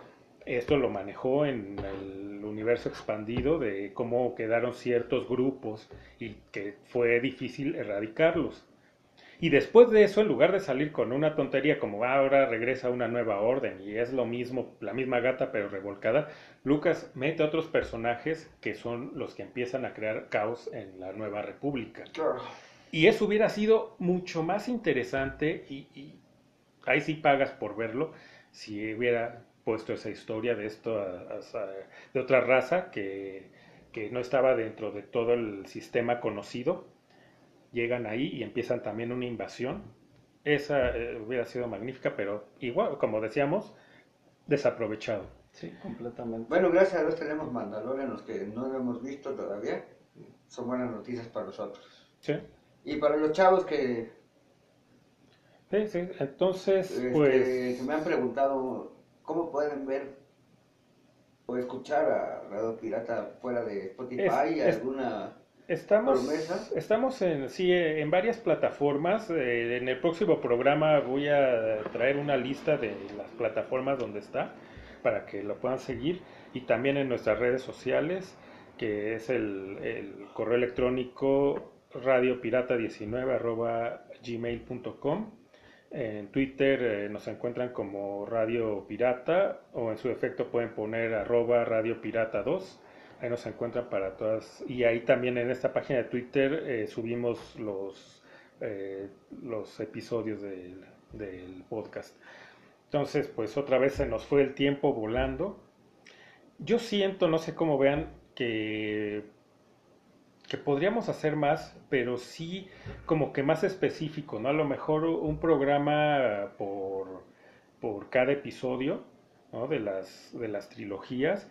[SPEAKER 1] Esto lo manejó en el universo expandido de cómo quedaron ciertos grupos y que fue difícil erradicarlos. Y después de eso, en lugar de salir con una tontería como "Ah, ahora regresa una nueva orden y es lo mismo, la misma gata pero revolcada, Lucas mete a otros personajes que son los que empiezan a crear caos en la nueva república. Y eso hubiera sido mucho más interesante y, y ahí sí pagas por verlo si hubiera puesto esa historia de esto a- a- de otra raza que, que no estaba dentro de todo el sistema conocido. Llegan ahí y empiezan también una invasión. Esa eh, hubiera sido magnífica, pero igual, como decíamos, desaprovechado.
[SPEAKER 3] Sí, completamente.
[SPEAKER 2] Bueno, gracias a Dios tenemos mandalorianos que no lo hemos visto todavía. son buenas noticias para nosotros.
[SPEAKER 1] Sí,
[SPEAKER 2] Y para los chavos que,
[SPEAKER 1] sí, sí. Entonces,
[SPEAKER 2] este,
[SPEAKER 1] pues...
[SPEAKER 2] que me han preguntado cómo pueden ver o escuchar a Radio Pirata fuera de Spotify,
[SPEAKER 1] Es- es-
[SPEAKER 2] alguna...
[SPEAKER 1] Estamos,
[SPEAKER 2] promesa.
[SPEAKER 1] estamos en, sí, en varias plataformas. Eh, en el próximo programa voy a traer una lista de las plataformas donde está para que lo puedan seguir y también en nuestras redes sociales, que es el, el correo electrónico radiopirata19 arroba gmail.com. En Twitter eh, nos encuentran como Radio Pirata o en su defecto pueden poner arroba Radio Pirata 2. Ahí nos encuentran para todas. Y ahí también en esta página de Twitter eh, subimos los, eh, los episodios del, podcast. Entonces, pues otra vez se nos fue el tiempo volando. Yo siento, no sé cómo vean, que, que podríamos hacer más, pero sí como que más específico, ¿no? A lo mejor un programa por, por cada episodio, ¿no? De las, de las trilogías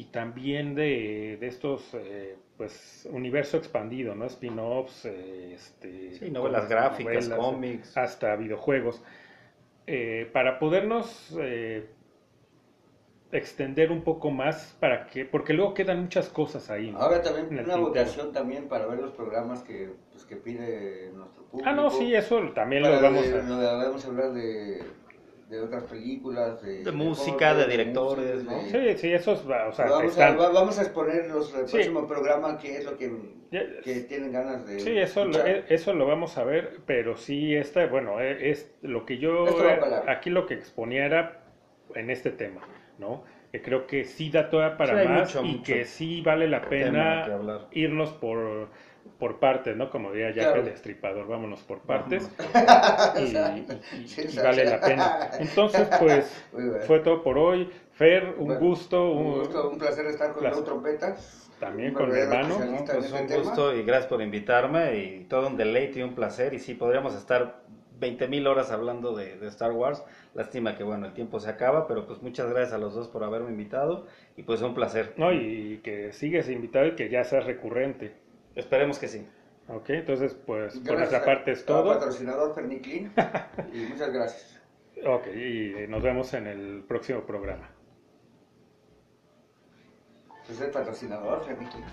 [SPEAKER 1] y también de, de estos, eh, pues, universo expandido, ¿no? Spin-offs, eh, este,
[SPEAKER 3] Sí, novelas
[SPEAKER 1] cómics,
[SPEAKER 3] gráficas,
[SPEAKER 1] novelas,
[SPEAKER 3] cómics.
[SPEAKER 1] hasta videojuegos, eh, para podernos eh, extender un poco más, para que, porque luego quedan muchas cosas ahí, ¿no?
[SPEAKER 2] Ahora también una
[SPEAKER 1] tintero.
[SPEAKER 2] votación también para ver los programas que, pues, que pide nuestro público.
[SPEAKER 1] Ah, no, sí, eso también
[SPEAKER 2] Para
[SPEAKER 1] lo vamos
[SPEAKER 2] de-
[SPEAKER 1] a...
[SPEAKER 2] no, vamos a hablar de, de otras películas, de,
[SPEAKER 3] De música,
[SPEAKER 2] juegos,
[SPEAKER 3] de directores,
[SPEAKER 2] música,
[SPEAKER 3] ¿no?
[SPEAKER 2] de-
[SPEAKER 1] Sí, sí, esos, o sea,
[SPEAKER 2] vamos,
[SPEAKER 1] están...
[SPEAKER 2] a, va- vamos a exponerlos el
[SPEAKER 1] Sí.
[SPEAKER 2] próximo programa, qué es lo que, que tienen ganas de
[SPEAKER 1] Sí, eso lo,
[SPEAKER 2] escuchar.
[SPEAKER 1] eh, eso lo vamos a ver, pero sí, esta, bueno, eh, es lo que yo, aquí lo que exponía era en este tema, ¿no? Que creo que sí da toda para
[SPEAKER 3] Sí,
[SPEAKER 1] más
[SPEAKER 3] mucho,
[SPEAKER 1] y
[SPEAKER 3] mucho
[SPEAKER 1] que sí vale la pena irnos por, por partes, ¿no? Como diría Jack
[SPEAKER 2] Claro.
[SPEAKER 1] el Destripador, vámonos por partes y, y-
[SPEAKER 2] Sí,
[SPEAKER 1] y
[SPEAKER 2] sí,
[SPEAKER 1] vale
[SPEAKER 2] sí.
[SPEAKER 1] la pena. Entonces, pues, <laughs> fue todo por hoy. Fer, un
[SPEAKER 2] Bueno,
[SPEAKER 1] gusto,
[SPEAKER 2] un,
[SPEAKER 1] un-
[SPEAKER 2] gusto, un placer estar con
[SPEAKER 1] placer.
[SPEAKER 2] Trompeta.
[SPEAKER 1] También con mi hermano.
[SPEAKER 3] No, pues un
[SPEAKER 2] tema.
[SPEAKER 3] gusto y gracias por invitarme y todo un deleite y un placer y sí, podríamos estar 20 mil horas hablando de, de Star Wars, lástima que bueno, el tiempo se acaba, pero pues muchas gracias a los dos por haberme invitado y pues un placer.
[SPEAKER 1] no, y que sigues invitado y que ya seas recurrente.
[SPEAKER 3] Esperemos que sí.
[SPEAKER 1] Ok, entonces, pues, por nuestra parte es todo.
[SPEAKER 2] patrocinador Ferniclin. <laughs> y muchas gracias.
[SPEAKER 1] Ok, y nos vemos en el próximo programa.
[SPEAKER 2] Es el patrocinador Ferniclin.